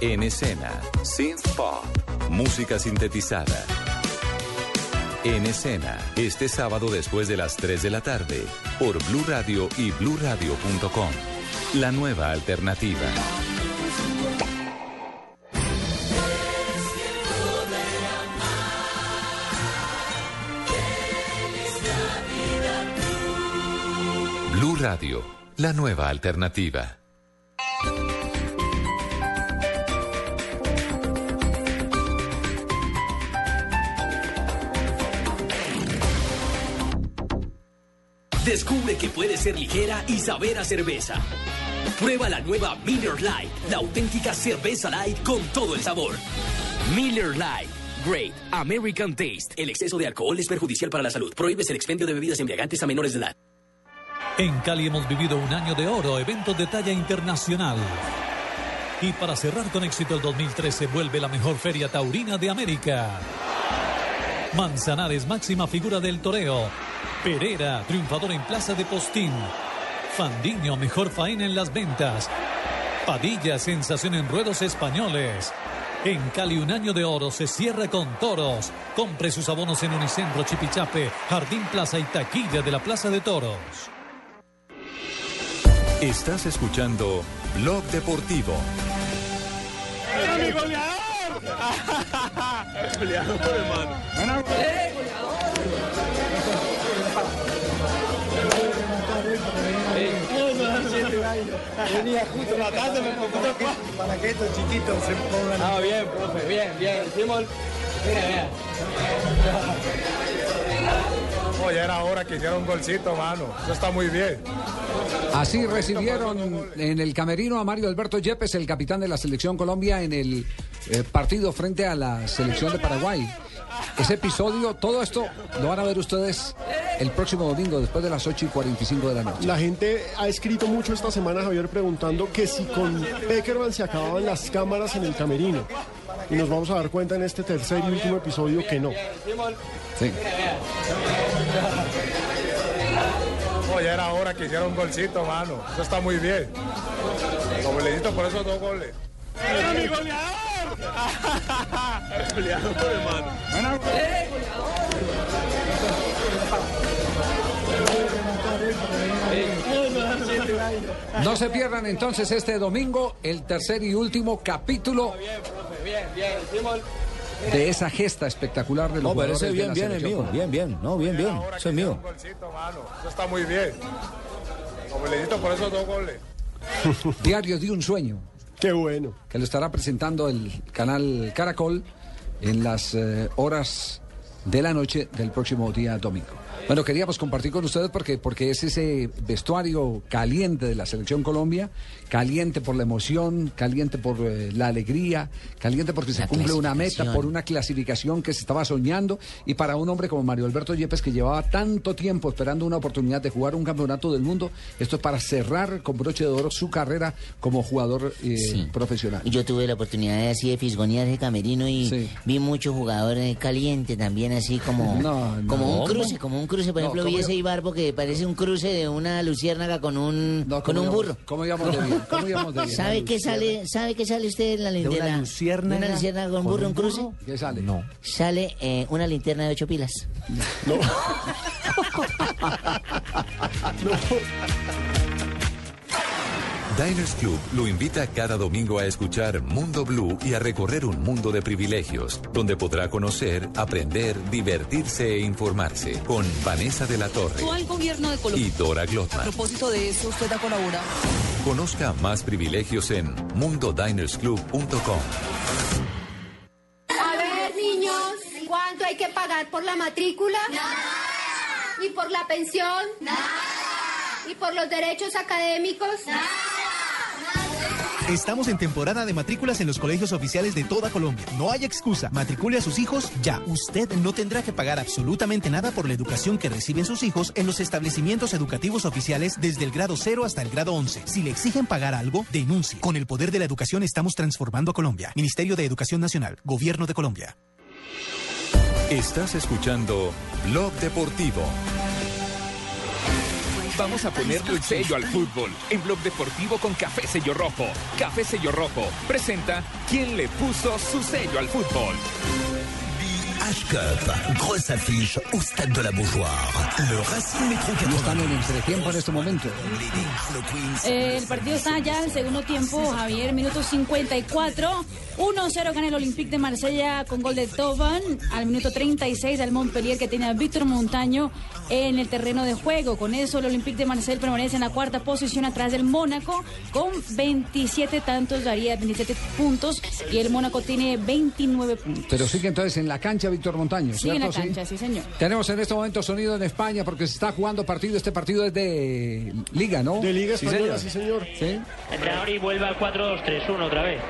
En escena, synth pop, música sintetizada. En escena, este sábado después de las 3 de la tarde, por Blue Radio y bluradio.com. La nueva alternativa. Blue Radio, la nueva alternativa. Descubre que puede ser ligera y saber cerveza. Prueba la nueva Miller Lite, la auténtica cerveza light con todo el sabor. Miller Lite. Great American Taste. El exceso de alcohol es perjudicial para la salud. Prohíbes el expendio de bebidas embriagantes a menores de edad. En Cali hemos vivido un año de oro, eventos de talla internacional. Y para cerrar con éxito el 2013 vuelve la mejor feria taurina de América. Manzanares, máxima figura del toreo. Pereira, triunfador en Plaza de Postín. Fandiño, mejor faena en las ventas. Padilla, sensación en ruedos españoles. En Cali, un año de oro se cierra con toros. Compre sus abonos en Unicentro, Chipichape, Jardín Plaza y Taquilla de la Plaza de Toros. Estás escuchando Blog Deportivo. ¡Mi goleador! Goleador, hermano. ¡Eh, Venía justo matándome para que estos chiquitos se pongan. Ah, bien, profe, bien, bien. Hicimos. Mira, mira. Oye, era hora que hiciera un golcito, mano. Eso está muy bien. Así recibieron en el camerino a Mario Alberto Yepes, el capitán de la selección Colombia, en el eh, partido frente a la selección de Paraguay. Ese episodio, todo esto lo van a ver ustedes el próximo domingo, después de las 8 y 45 de la noche. La gente ha escrito mucho esta semana, Javier, preguntando que si con Peckerman se acababan las cámaras en el camerino. Y nos vamos a dar cuenta en este tercer y último episodio que no. Sí. Oye, era hora que hiciera un golcito, mano. Eso está muy bien. Como le por esos dos goles. ¡Era mi goleador! goleador, hermano. No se pierdan entonces este domingo el tercer y último capítulo Bien, bien. De esa gesta espectacular de los No, pero ese bien, bien es mío. Bien, bien. No, bien, bien. Ese es mío. Eso está muy bien. Como le por esos dos goles. Diario de un sueño. Qué bueno. Que lo estará presentando el canal Caracol en las eh, horas de la noche del próximo día domingo. Bueno, queríamos compartir con ustedes porque, porque es ese vestuario caliente de la Selección Colombia, caliente por la emoción, caliente por eh, la alegría, caliente porque se La cumple una meta, por una clasificación que se estaba soñando y para un hombre como Mario Alberto Yepes que llevaba tanto tiempo esperando una oportunidad de jugar un campeonato del mundo, esto es para cerrar con broche de oro su carrera como jugador eh, Sí. profesional. Yo tuve la oportunidad de así de fisgonear ese camerino y vi muchos jugadores calientes también, así como, No, no. como un cruce, como un cruce. Por No, ejemplo, ¿cómo vi yo- ese Ibarbo que parece un cruce de una luciérnaga con un, con ¿cómo un burro. ¿Cómo íbamos de bien? ¿Cómo íbamos de bien? ¿Sabe Una qué sale, sabe qué sale usted en la una linterna? luciérnaga ¿De una luciérnaga con, con burro, un un cruce? ¿Qué sale? No. Sale eh, una linterna de ocho pilas. Diners Club lo invita cada domingo a escuchar Mundo Blue y a recorrer un mundo de privilegios, donde podrá conocer, aprender, divertirse e informarse con Vanessa de la Torre al gobierno de Colombia. y Dora A Glotman. propósito de eso, usted ha colaborado. Conozca más privilegios en mundodinersclub.com. A ver, niños, ¿cuánto hay que pagar por la matrícula? ¿Y por la pensión? ¿Y por los derechos académicos? Estamos en temporada de matrículas en los colegios oficiales de toda Colombia. No hay excusa. Matricule a sus hijos ya. Usted no tendrá que pagar absolutamente nada por la educación que reciben sus hijos en los establecimientos educativos oficiales desde el grado 0 hasta el grado 11. Si le exigen pagar algo, denuncie. Con el poder de la educación estamos transformando a Colombia. Ministerio de Educación Nacional. Gobierno de Colombia. Estás escuchando Blog Deportivo. Vamos a ponerle el sello al fútbol en Blog Deportivo con Café Sello Rojo. Café Sello Rojo presenta ¿Quién le puso su sello al fútbol? H-Cup, grosse affiche au stade de la Beaujoire. Le Racing Métro Y están en entretiempo en este momento. Eh, el partido está ya en segundo tiempo, Javier, minuto 54. 1-0 gana el Olympique de Marsella con gol de Toban. Al minuto 36 al Montpellier que tiene a Víctor Montaño en el terreno de juego. Con eso el Olympique de Marsella permanece en la cuarta posición atrás del Mónaco con 27 tantos, daría 27 puntos. Y el Mónaco tiene 29 puntos. Pero sigue entonces en la cancha Víctor Montaño, Sigue en la ¿cierto? Sí. sí, señor. Tenemos en este momento sonido en España porque se está jugando partido. Este partido es de Liga, ¿no? De Liga Española, sí, señor. Sí. Entrenador y vuelve al 4-2-3-1 otra vez.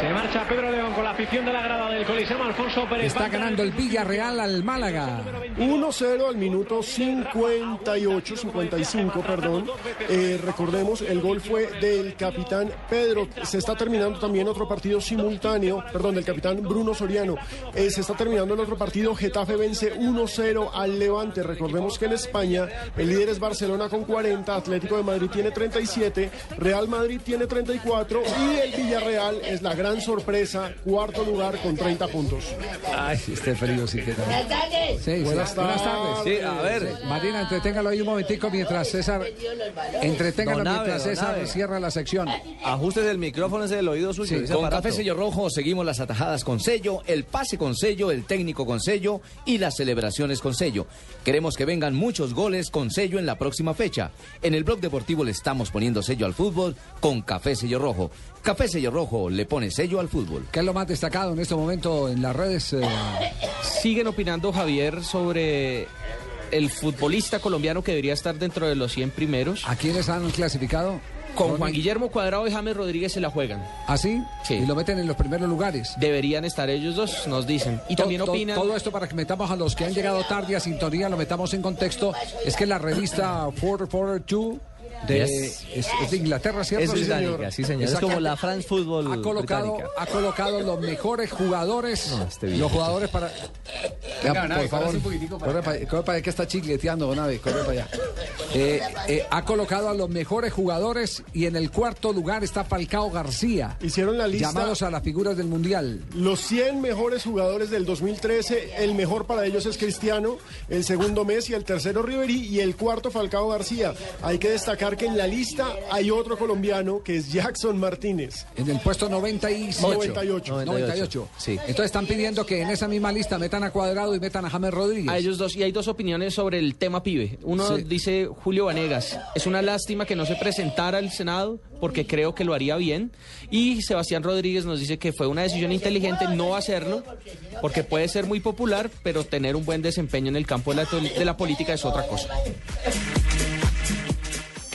Se marcha Pedro León con la afición de la grada del Coliseo Alfonso Pérez. Está ganando el Villarreal al Málaga. 1-0 al minuto 58, 55, perdón. Eh, recordemos, el gol fue del capitán Pedro. Se está terminando también otro partido simultáneo, perdón, del capitán Bruno Soriano. Eh, se está terminando el otro partido. Getafe vence 1-0 al Levante. Recordemos que en España el líder es Barcelona con 40, Atlético de Madrid tiene 37, Real Madrid tiene 34 y el Villarreal es la gran sorpresa, cuarto lugar con 30 puntos. Ay, este frío sí que. Buenas tardes. Sí. Buenas Buenas tardes. Sí, a ver. Marina, entreténgalo ahí un momentico mientras César. Entreténgalo Don mientras don César cierra la sección. Ajustes el micrófono ese del oído suyo. Sí, con aparato. café sello rojo seguimos las atajadas con sello, el pase con sello, el técnico con sello y las celebraciones con sello. Queremos que vengan muchos goles con sello en la próxima fecha. En el blog deportivo le estamos poniendo sello al fútbol con café sello rojo. Café sello rojo le pone sello al fútbol. ¿Qué es lo más destacado en este momento en las redes? eh, Siguen opinando, Javier, sobre el futbolista colombiano que debería estar dentro de los 100 primeros. ¿A quiénes han clasificado? Con Juan Guillermo Cuadrado y James Rodríguez se la juegan. ¿Ah, sí? Sí. Y lo meten en los primeros lugares. Deberían estar ellos dos, nos dicen. Y To- también to- opinan... Todo esto para que metamos a los que han llegado tarde a sintonía, lo metamos en contexto. Es que la revista 442 de, Yes. es, es de Inglaterra, ¿cierto? Es británica, sí, señor. Es como la France Football ha colocado, británica. ha colocado los mejores jugadores, este los jugadores para... Venga, Ya, Nave, por favor, córrase un poquitico para corre para, corre para allá que está chigleteando, Nave, corre para allá. Eh, eh, ha colocado a los mejores jugadores y en el cuarto lugar está Falcao García. Hicieron la lista. Llamados a las figuras del Mundial. Los 100 mejores jugadores del 2013, el mejor para ellos es Cristiano, el segundo Messi, el tercero Ribery y el cuarto Falcao García. Hay que destacar que en la lista hay otro colombiano que es Jackson Martínez. En el puesto 98. 98. 98. Entonces están pidiendo que en esa misma lista metan a Cuadrado y metan a James Rodríguez. A ellos dos, y hay dos opiniones sobre el tema pibe. Uno Sí. dice Julio Vanegas, es una lástima que no se presentara al Senado porque creo que lo haría bien. Y Sebastián Rodríguez nos dice que fue una decisión inteligente no hacerlo porque puede ser muy popular, pero tener un buen desempeño en el campo de la, de la política es otra cosa.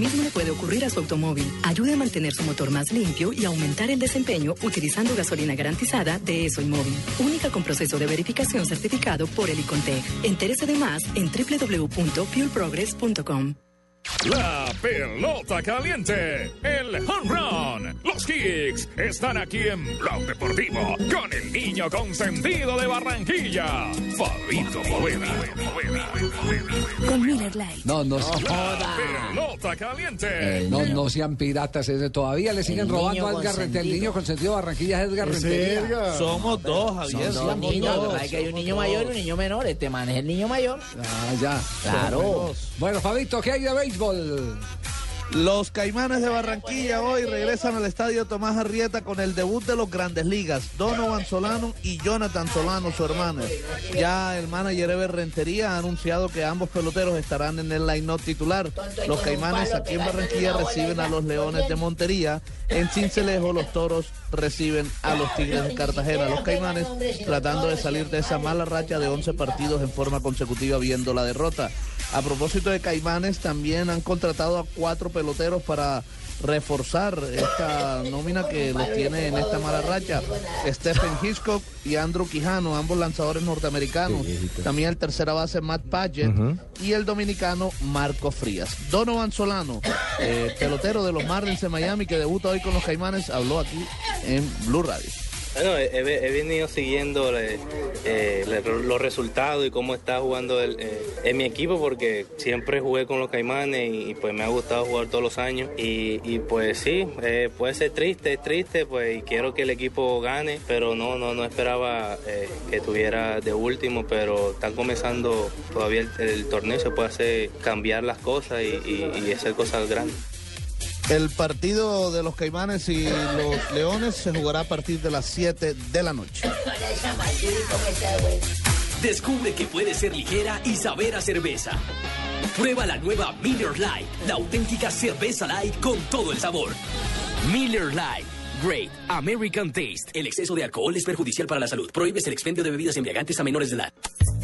Mismo le puede ocurrir a su automóvil. Ayude a mantener su motor más limpio y aumentar el desempeño utilizando gasolina garantizada de ESO Móvil. Única con proceso de verificación certificado por el Icontec. Entérese de más en www.fuelprogress.com. La pelota caliente, el home run, los kicks están aquí en Blog Deportivo con el niño consentido de Barranquilla, Fabito Poveda. Con Miller Lite. No, no, La pelota caliente. no, no sean piratas. ese- Todavía le siguen El robando niño a Edgar Rentería. El niño consentido de Barranquilla es Edgar Rentería. Somos dos, Javier, Somos somos dos. dos. Hay que hay un niño mayor y un niño menor. Este man es el niño mayor. Ah, ya. Claro. Bueno, Fabito, ¿qué hay de béisbol? 헐. Los Caimanes de Barranquilla hoy regresan al estadio Tomás Arrieta con el debut de los Grandes Ligas, Donovan Solano y Jonathan Solano, su hermano. Ya el manager Ever Rentería ha anunciado que ambos peloteros estarán en el line-up titular. Los Caimanes aquí en Barranquilla reciben a los Leones de Montería. En Cincelejo los Toros reciben a los Tigres de Cartagena. Los Caimanes tratando de salir de esa mala racha de 11 partidos en forma consecutiva viendo la derrota. A propósito de Caimanes, también han contratado a cuatro peloteros para reforzar esta nómina que los tiene en esta mala racha. Stephen Hitchcock y Andrew Quijano, ambos lanzadores norteamericanos. También el tercera base Matt Paget y el dominicano Marco Frías. Donovan Solano, eh, pelotero de los Marlins de Miami que debuta hoy con los Caimanes, habló aquí en Blue Radio. Bueno, he, venido siguiendo eh, eh, los resultados y cómo está jugando el, eh, en mi equipo porque siempre jugué con los Caimanes y, pues me ha gustado jugar todos los años y, y, pues sí, eh, puede ser triste, es triste pues y quiero que el equipo gane, pero no no no esperaba eh, que tuviera de último, pero están comenzando todavía el, el torneo, se puede hacer cambiar las cosas y, y- y hacer cosas grandes. El partido de los Caimanes y los Leones se jugará a partir de las 7 de la noche. Descubre que puede ser ligera y saber a cerveza. Prueba la nueva Miller Lite, la auténtica cerveza light con todo el sabor. Miller Lite. Great American Taste. El exceso de alcohol es perjudicial para la salud. Prohíbes el expendio de bebidas embriagantes a menores de edad.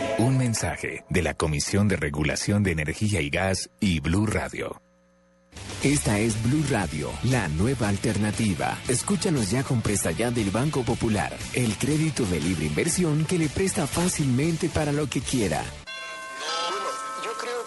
Un de la Comisión de Regulación de Energía y Gas y Blue Radio. Esta es Blue Radio, la nueva alternativa. Escúchanos ya con Presta Ya del Banco Popular, el crédito de libre inversión que le presta fácilmente para lo que quiera.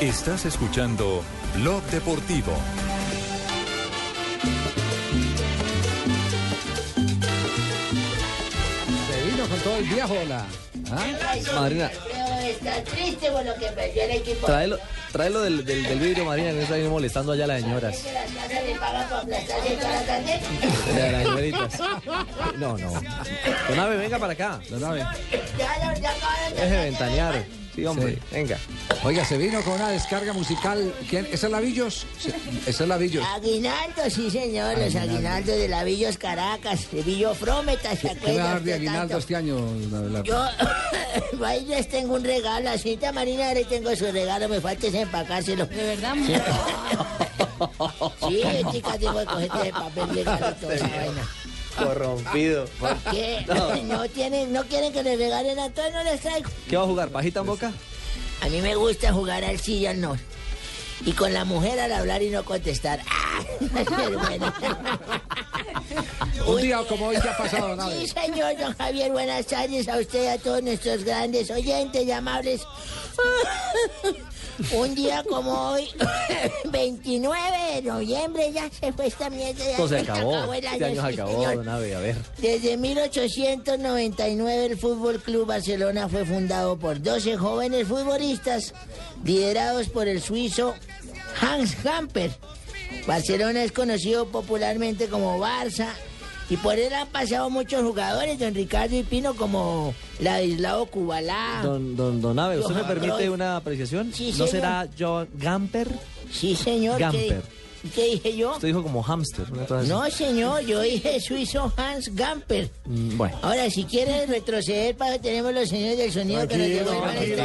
Estás escuchando Blog Deportivo. Se vino con todo el viejo, la. ¿Ah? Marina, Está triste por lo que perdió el equipo. tráelo, tráelo del, del, del vidrio, Marina, que no está ahí molestando allá a las señoras. De las señoritas. No, no. Don Ave, venga para acá. Don Ave. Ya, ya, Deje de ventanear. Sí, hombre, Sí. venga. Oiga, se vino con una descarga musical. ¿Quién? ¿Esa es Lavillos? Sí, esa es Lavillos. Aguinaldo, sí señor, los aguinaldos de la Villos Caracas, de Villo Frómeta, ¿se ¿Qué me va a dar acuerdan? de aguinaldo tanto? este año? Yo, ahí les tengo un regalo, así ta Marina, le tengo su regalo, me falta es empacárselo. ¿De verdad? Sí, chica, tengo que cogerte de papel y toda esa vaina. Corrompido. ¿Qué? No. No. tienen, no quieren que les regalen a todos, no les traigo. ¿Qué va a jugar? ¿Pajita en boca? A mí me gusta jugar al sí y al no. Y con la mujer al hablar y no contestar. ¡Ah! Un día como hoy ya ha pasado, Abe. Sí, señor don Javier, buenas tardes a usted y a todos nuestros grandes oyentes y amables. Un día como hoy, 29 de noviembre, ya se fue esta mierda. ya Esto se se acabó. el Este año se sí, acabó, señor. don Ave. A ver. Desde 1899 el Fútbol Club Barcelona fue fundado por 12 jóvenes futbolistas liderados por el suizo Hans Gamper. Barcelona es conocido popularmente como Barça y por él han pasado muchos jugadores, don Ricardo y Pino, como Ladislao Kubalá. Don, don, don Ave, ¿usted me permite una apreciación? Sí, ¿No señor. será John Gamper? Sí, señor. Gamper. ¿Qué, qué dije yo? Usted dijo como así. No, señor, yo dije suizo Hans Gamper. Mm, Bueno. Ahora, si quieres retroceder, para que tenemos los señores del sonido que tranquilo. esta No,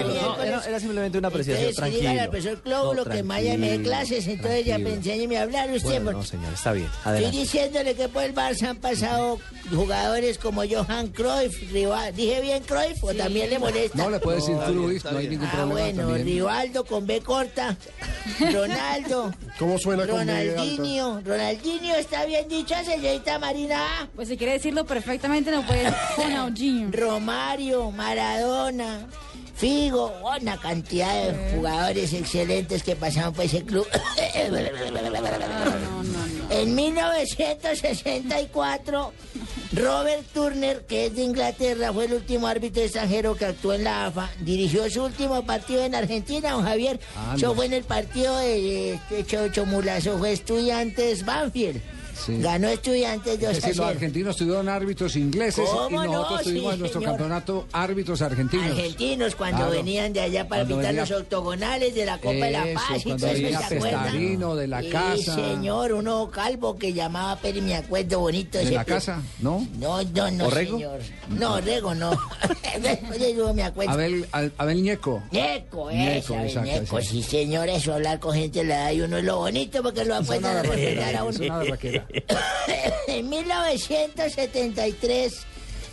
miércoles. era, era simplemente una apreciación, Entonces, tranquilo. dígale al profesor Clóbulo No, que vaya y me dé tranquilo, clases, entonces ya tranquilo. enséñeme a hablar usted. Bueno, no, señor, está bien. Estoy Adelante. diciéndole que por el Barça han pasado jugadores como Johan Cruyff, Rival. ¿Dije bien Cruyff o también le molesta? No le puede decir Cruyff, no hay ningún Ah, problema bueno, también. Rivaldo con B corta, Ronaldo, ¿Cómo suena con B alta? Ronaldinho, Ronaldinho, ¿está bien dicho, señorita Marina? Pues si quiere decirlo perfectamente, no puede decir Ronaldinho. Romario, Maradona, Figo, una cantidad de jugadores excelentes que pasaron por ese club. En 1964, Robert Turner, que es de Inglaterra, fue el último árbitro extranjero que actuó en la AFA. Dirigió su último partido en Argentina, don Javier. Ah, Eso no. fue en el partido de este Chocho Mulazo, fue Estudiantes Banfield. Sí. Ganó Estudiantes 2 Es decir, los 0. argentinos tuvieron árbitros ingleses ¿Cómo y nosotros no? tuvimos Sí, en nuestro señor. campeonato árbitros argentinos. Argentinos cuando Claro. venían de allá para Cuando pitar venía- los octogonales de la Copa de la Eso, Paz y cuando todo eso, venía ¿se acuerdan? Pestarino de la Sí, casa. señor, uno calvo que llamaba Peri, me acuerdo bonito. ¿De ese la casa? ¿No? No, no, no, ¿Orrego? señor. No, Rego no. Yo me acuerdo. Abel, Abel Ñeco. Ñeco, Ñeco, esa, exacto, Ñeco, sí. sí señor, eso, hablar con gente de la edad y uno es lo bonito porque lo apuestan a respetar a uno. Es. En 1973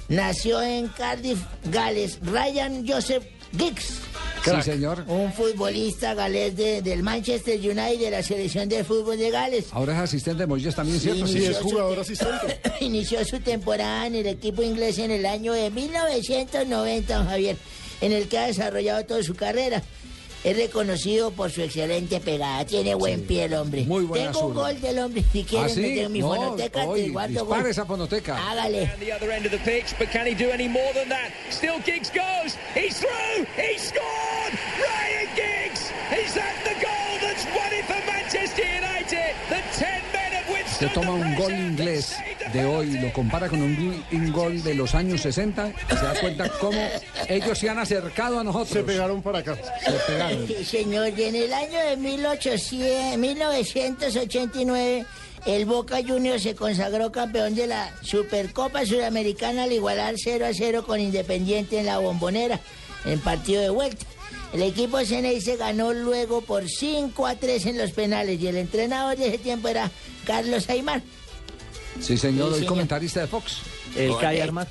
nació en Cardiff, Gales, Ryan Joseph Giggs. Sí, señor. Un futbolista galés de- del Manchester United de la selección de fútbol de Gales. Ahora es asistente de Moisés también, Sí, ¿cierto? inició su- asistente. Inició su temporada en el equipo inglés en el año de 1990, don Javier, en el que ha desarrollado toda su carrera. Es reconocido por su excelente pegada. Tiene buen pie el hombre. Muy buena Tengo un zurda. gol del hombre. Si ¿Ah, quieren sí? meter mi No, fonoteca, hoy, te guardo dispare gol. esa fonoteca. Hágale. the other end of the pitch, but can he do any more than that? Still Giggs goes. He's through. He scored. Ryan Giggs. He's at the goal that's won it for Manchester United. The 10 men have Usted withstood toma un gol inglés de hoy lo compara con un, gol- un gol de los años 60 y se da cuenta cómo ellos se han acercado a nosotros. Se pegaron para acá. Se pegaron. Sí, señor, y en el año de 1800, 1989, el Boca Juniors se consagró campeón de la Supercopa Sudamericana al igualar 0 a 0 con Independiente en la Bombonera, en partido de vuelta. El equipo se ganó luego por 5 a 3 en los penales y el entrenador de ese tiempo era Carlos Aymar. Sí, señor, Sí, el señor. comentarista de Fox. El. Kai Armar.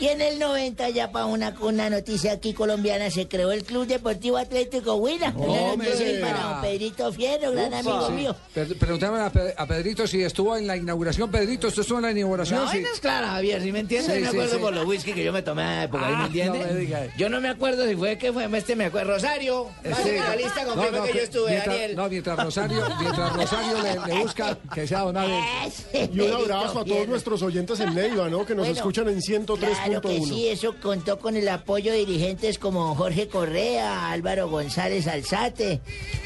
Y en el 90, ya para una, una noticia aquí colombiana, se creó el Club Deportivo Atlético Huila. Para don Pedrito Fierro, gran amigo Sí. mío. Per- Pregúntame a, Pe- a Pedrito si estuvo en la inauguración. Pedrito, ¿usted estuvo en la inauguración? No, Sí. es clara, Javier, si me entiendes, Sí, me sí, acuerdo sí. por los whisky que yo me tomé a época, ¿sí Ah, ¿me entiendes? no me. Yo no me acuerdo si fue que fue este, me acuerdo. Rosario, la lista, No, confirma no, que yo estuve, mientras, Daniel. No, mientras Rosario, mientras Rosario le, le busca que sea don Abel. Y un abrazo a todos nuestros oyentes en Neiva, ¿no? Que nos Bueno, escuchan en Claro que 103.1. sí, eso contó con el apoyo de dirigentes como Jorge Correa, Álvaro González Alzate.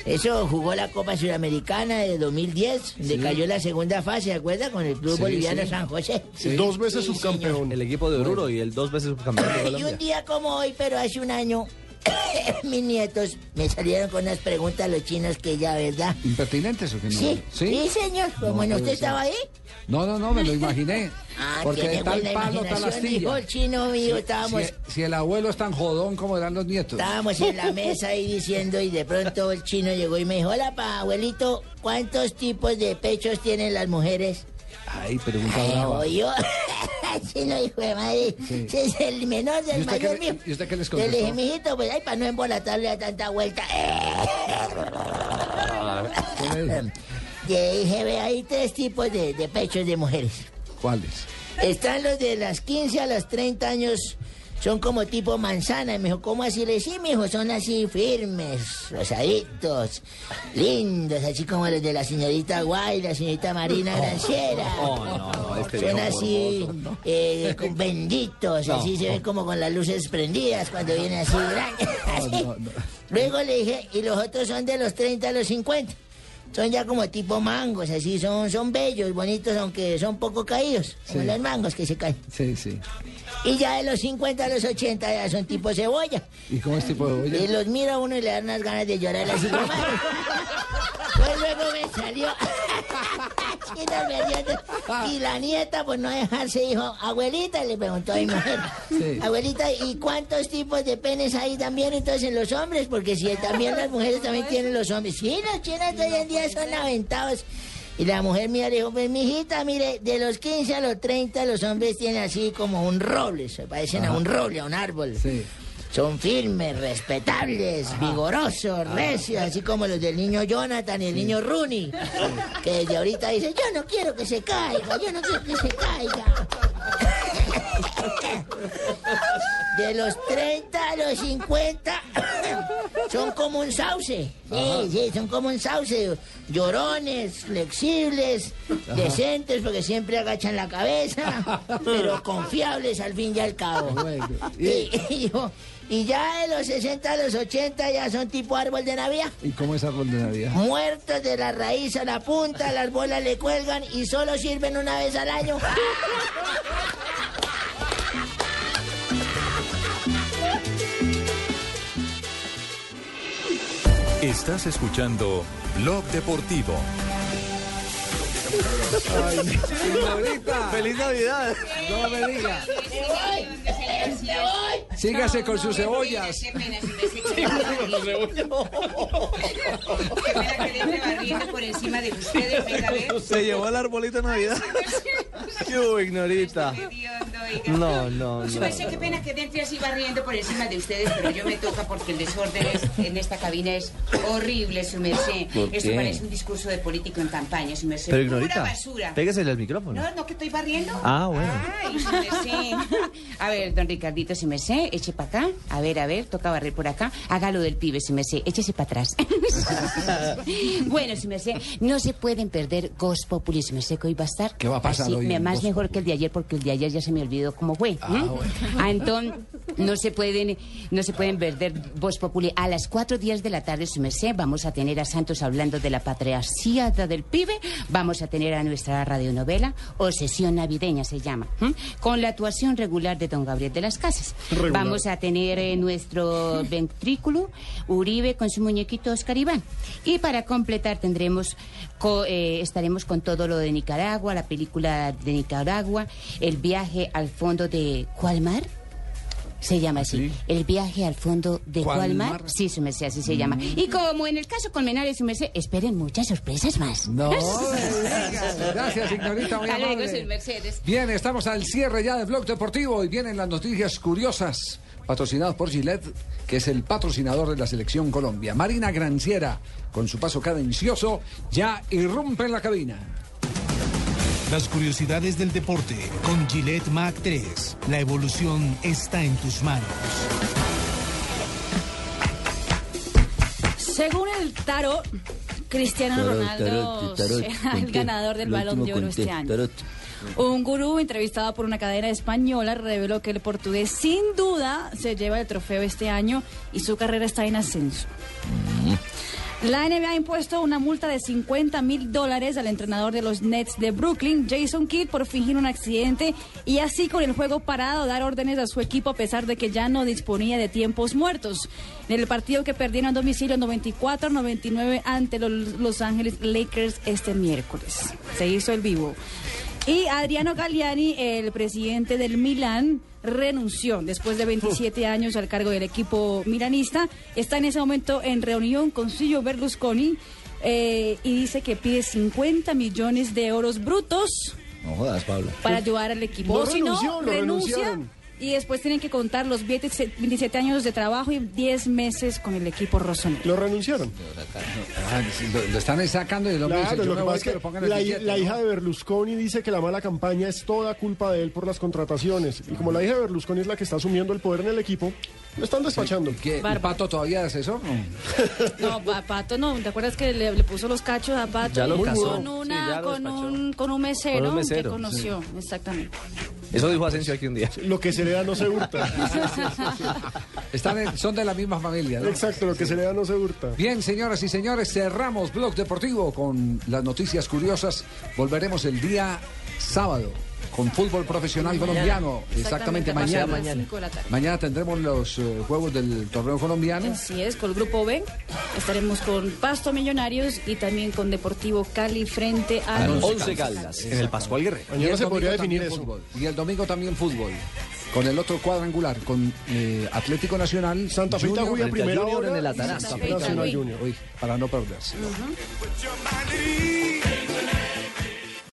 Eso jugó la Copa Sudamericana de 2010, le Sí. cayó la segunda fase, ¿se acuerda? Con el Club Sí, Boliviano sí. San José. Dos veces Sí, subcampeón. El equipo de Oruro y el dos veces subcampeón de Y un día como hoy, pero hace un año, mis nietos me salieron con unas preguntas los chinos que ya, ¿verdad? ¿Impertinentes o qué no? Sí, sí, señor. Como No no, puede usted ser. estaba ahí. No, no, no, me lo imaginé. Ah, Porque de tal palo, tal astilla. dijo el chino mío, Si- estábamos... Si, si el abuelo es tan jodón como eran los nietos. Estábamos en la mesa ahí diciendo y de pronto el chino llegó y me dijo, hola, pa, abuelito, ¿cuántos tipos de pechos tienen las mujeres? Ay, pregunta Ay, brava. yo, chino hijo de madre, Sí. ese es el menor ¿Y del mayor mío. y usted qué les Yo le dije, contestó? mijito, pues ay, para no embolatarle a tanta vuelta. Le dije, ve, hay tres tipos de, de pechos de mujeres. ¿Cuáles? Están los de las 15 a los 30 años, son como tipo manzana. Y me dijo, ¿cómo así? Le sí, mijo, son así firmes, rosaditos, lindos, así como los de la señorita Guay, la señorita Marina Granciera. Oh, no, no, este Son así, eh, con benditos, así se ven como con las luces prendidas cuando viene así grande. así. Luego le dije, y los otros son de los 30 a los 50. Son ya como tipo mangos, así son, son bellos, bonitos, aunque son poco caídos, como Sí. los mangos que se caen. Sí, sí. Y ya de los 50 a los 80 ya son tipo cebolla. ¿Y cómo es tipo de Y los mira uno y le dan unas ganas de llorar así como. Pues luego me salió. Perdiendo. y la nieta, por no dejarse, dijo, abuelita, le preguntó a mi mujer. Sí. Abuelita, ¿y cuántos tipos de penes hay también entonces en los hombres? Porque si también las mujeres también tienen los hombres. Sí, los chinos de hoy en día son aventados. Y la mujer mía le dijo, pues mijita, mire, de los 15 a los 30 los hombres tienen así como un roble, se parecen a un roble, a un árbol. Son firmes, respetables, vigorosos, recios, así como los del niño Jonathan y el niño Rooney, que desde ahorita dice, yo no quiero que se caiga, yo no quiero que se caiga. De los 30 a los 50 son como un sauce. Sí, sí, son como un sauce. Llorones, flexibles, Ajá. decentes porque siempre agachan la cabeza, pero confiables al fin y al cabo. Y, y yo- y ya de los 60 a los 80 ya son tipo árbol de Navidad. ¿Y cómo es árbol de Navidad? Muertos de la raíz a la punta, las bolas le cuelgan y solo sirven una vez al año. Estás escuchando Blog Deportivo. ¡Feliz Navidad! No me diga. Sígase con sus cebollas. barriendo por encima de ustedes, venga a ver. Se llevó el arbolito de Navidad. ¡Qué ignorita! No, no, no. qué pena que así barriendo por encima de ustedes, pero yo me toca porque el desorden es- en esta cabina es horrible, su merced. ¿Por Esto qué? parece un discurso de político en campaña, su merced. Pero Pura basura. péguesele al micrófono. No, no, que estoy barriendo. Ah, bueno. Ay, su merced. A ver, don Ricardito, si me sé, eche para acá. A ver, a ver, toca barrer por acá. Hágalo del pibe, si me sé, échese para atrás. bueno, si me sé, no se pueden perder Ghost Populi, si me sé que hoy va a estar. ¿Qué va a pasar así, hoy me- Más mejor que el de ayer, porque el de ayer ya se me olvidó cómo fue. Ah, ¿m? bueno. Ah, entonces, no se pueden, no se pueden perder Voz Populi. A las 4 días de la tarde, su merced, vamos a tener a Santos hablando de la patriarcía del pibe. Vamos a tener a nuestra radionovela, o sesión navideña se llama, ¿m? con la actuación regular de don Gabriel de las Casas. Regular. Vamos a tener eh, nuestro ventrículo, Uribe con su muñequito Oscar Iván. Y para completar tendremos, co- eh, estaremos con todo lo de Nicaragua, la película de Nicaragua, el viaje al fondo de ¿cuál mar? Se llama así. El viaje al fondo de ¿Cuál cuál mar? mar? Sí, su merced, así se llama. Y como en el caso Colmenares, su merced, esperen muchas sorpresas más. No. Gracias, señorita, muy amable. mercedes. Bien, estamos al cierre ya de Blog Deportivo y vienen las noticias curiosas patrocinadas por Gillette, que es el patrocinador de la selección Colombia. Marina Granciera, con su paso cadencioso, ya irrumpe en la cabina. Las curiosidades del deporte con Gillette Mac 3. La evolución está en tus manos. Según el tarot, Cristiano Tarot, Ronaldo tarot, tarot, será el ganador del Balón de Oro este año. tarot. Un gurú entrevistado por una cadena española reveló que el portugués sin duda se lleva el trofeo este año y su carrera está en ascenso. La NBA ha impuesto una multa de 50 mil dólares al entrenador de los Nets de Brooklyn, Jason Kidd, por fingir un accidente y así con el juego parado dar órdenes a su equipo a pesar de que ya no disponía de tiempos muertos. En el partido que perdieron a domicilio 94-99 ante los Los Ángeles Lakers este miércoles. Se hizo el vivo. Y Adriano Galliani, el presidente del Milán, renunció después de 27 años al cargo del equipo milanista. Está en ese momento en reunión con Silvio Berlusconi eh, y dice que pide 50 millones de euros brutos No jodas, Pablo. para ayudar al equipo. No O si no, renuncia. Y después tienen que contar los 27 27 años de trabajo y 10 meses con el equipo rosonero. Lo renunciaron. Ah, lo, lo están sacando y hombre Claro, dice, yo lo me que voy pasa es que que lo pongan el la, hi- billete, la ¿no? hija de Berlusconi dice que la mala campaña es toda culpa de él por las contrataciones. Y como la hija de Berlusconi es la que está asumiendo el poder en el equipo, lo están despachando. ¿Qué? ¿El Pato todavía de asesor? No. No, pa- Pato no, ¿te acuerdas que le, le puso los cachos a Pato? Ya lo Y casó. Con, una, Sí, ya lo con, un, con un mesero, Con un mesero, que conoció, exactamente. Eso dijo Asensio aquí un día. Lo que se le da no se hurta. Están en- son de la misma familia, ¿no? Exacto, lo que se le da no se hurta. Bien, señoras y señores, cerramos Blog Deportivo con las noticias curiosas. Volveremos el día sábado con fútbol profesional Mañana. colombiano. Exactamente, a mañana. cinco de la tarde. Mañana tendremos los eh, juegos del torneo colombiano. Así es, con el grupo B estaremos con Pasto Millonarios y también con Deportivo Cali frente a los Once Caldas, en el Pascual Guerrero. Y el Mañana se domingo podría también definir eso. fútbol. Y el domingo también fútbol. Con el otro cuadrangular, con eh, Atlético Nacional. Santa Fe Junior, Itajuya, frente a primera Junior hora, en el Atanasio. Santa Fe Nacional Junior. Uy, para no perderse.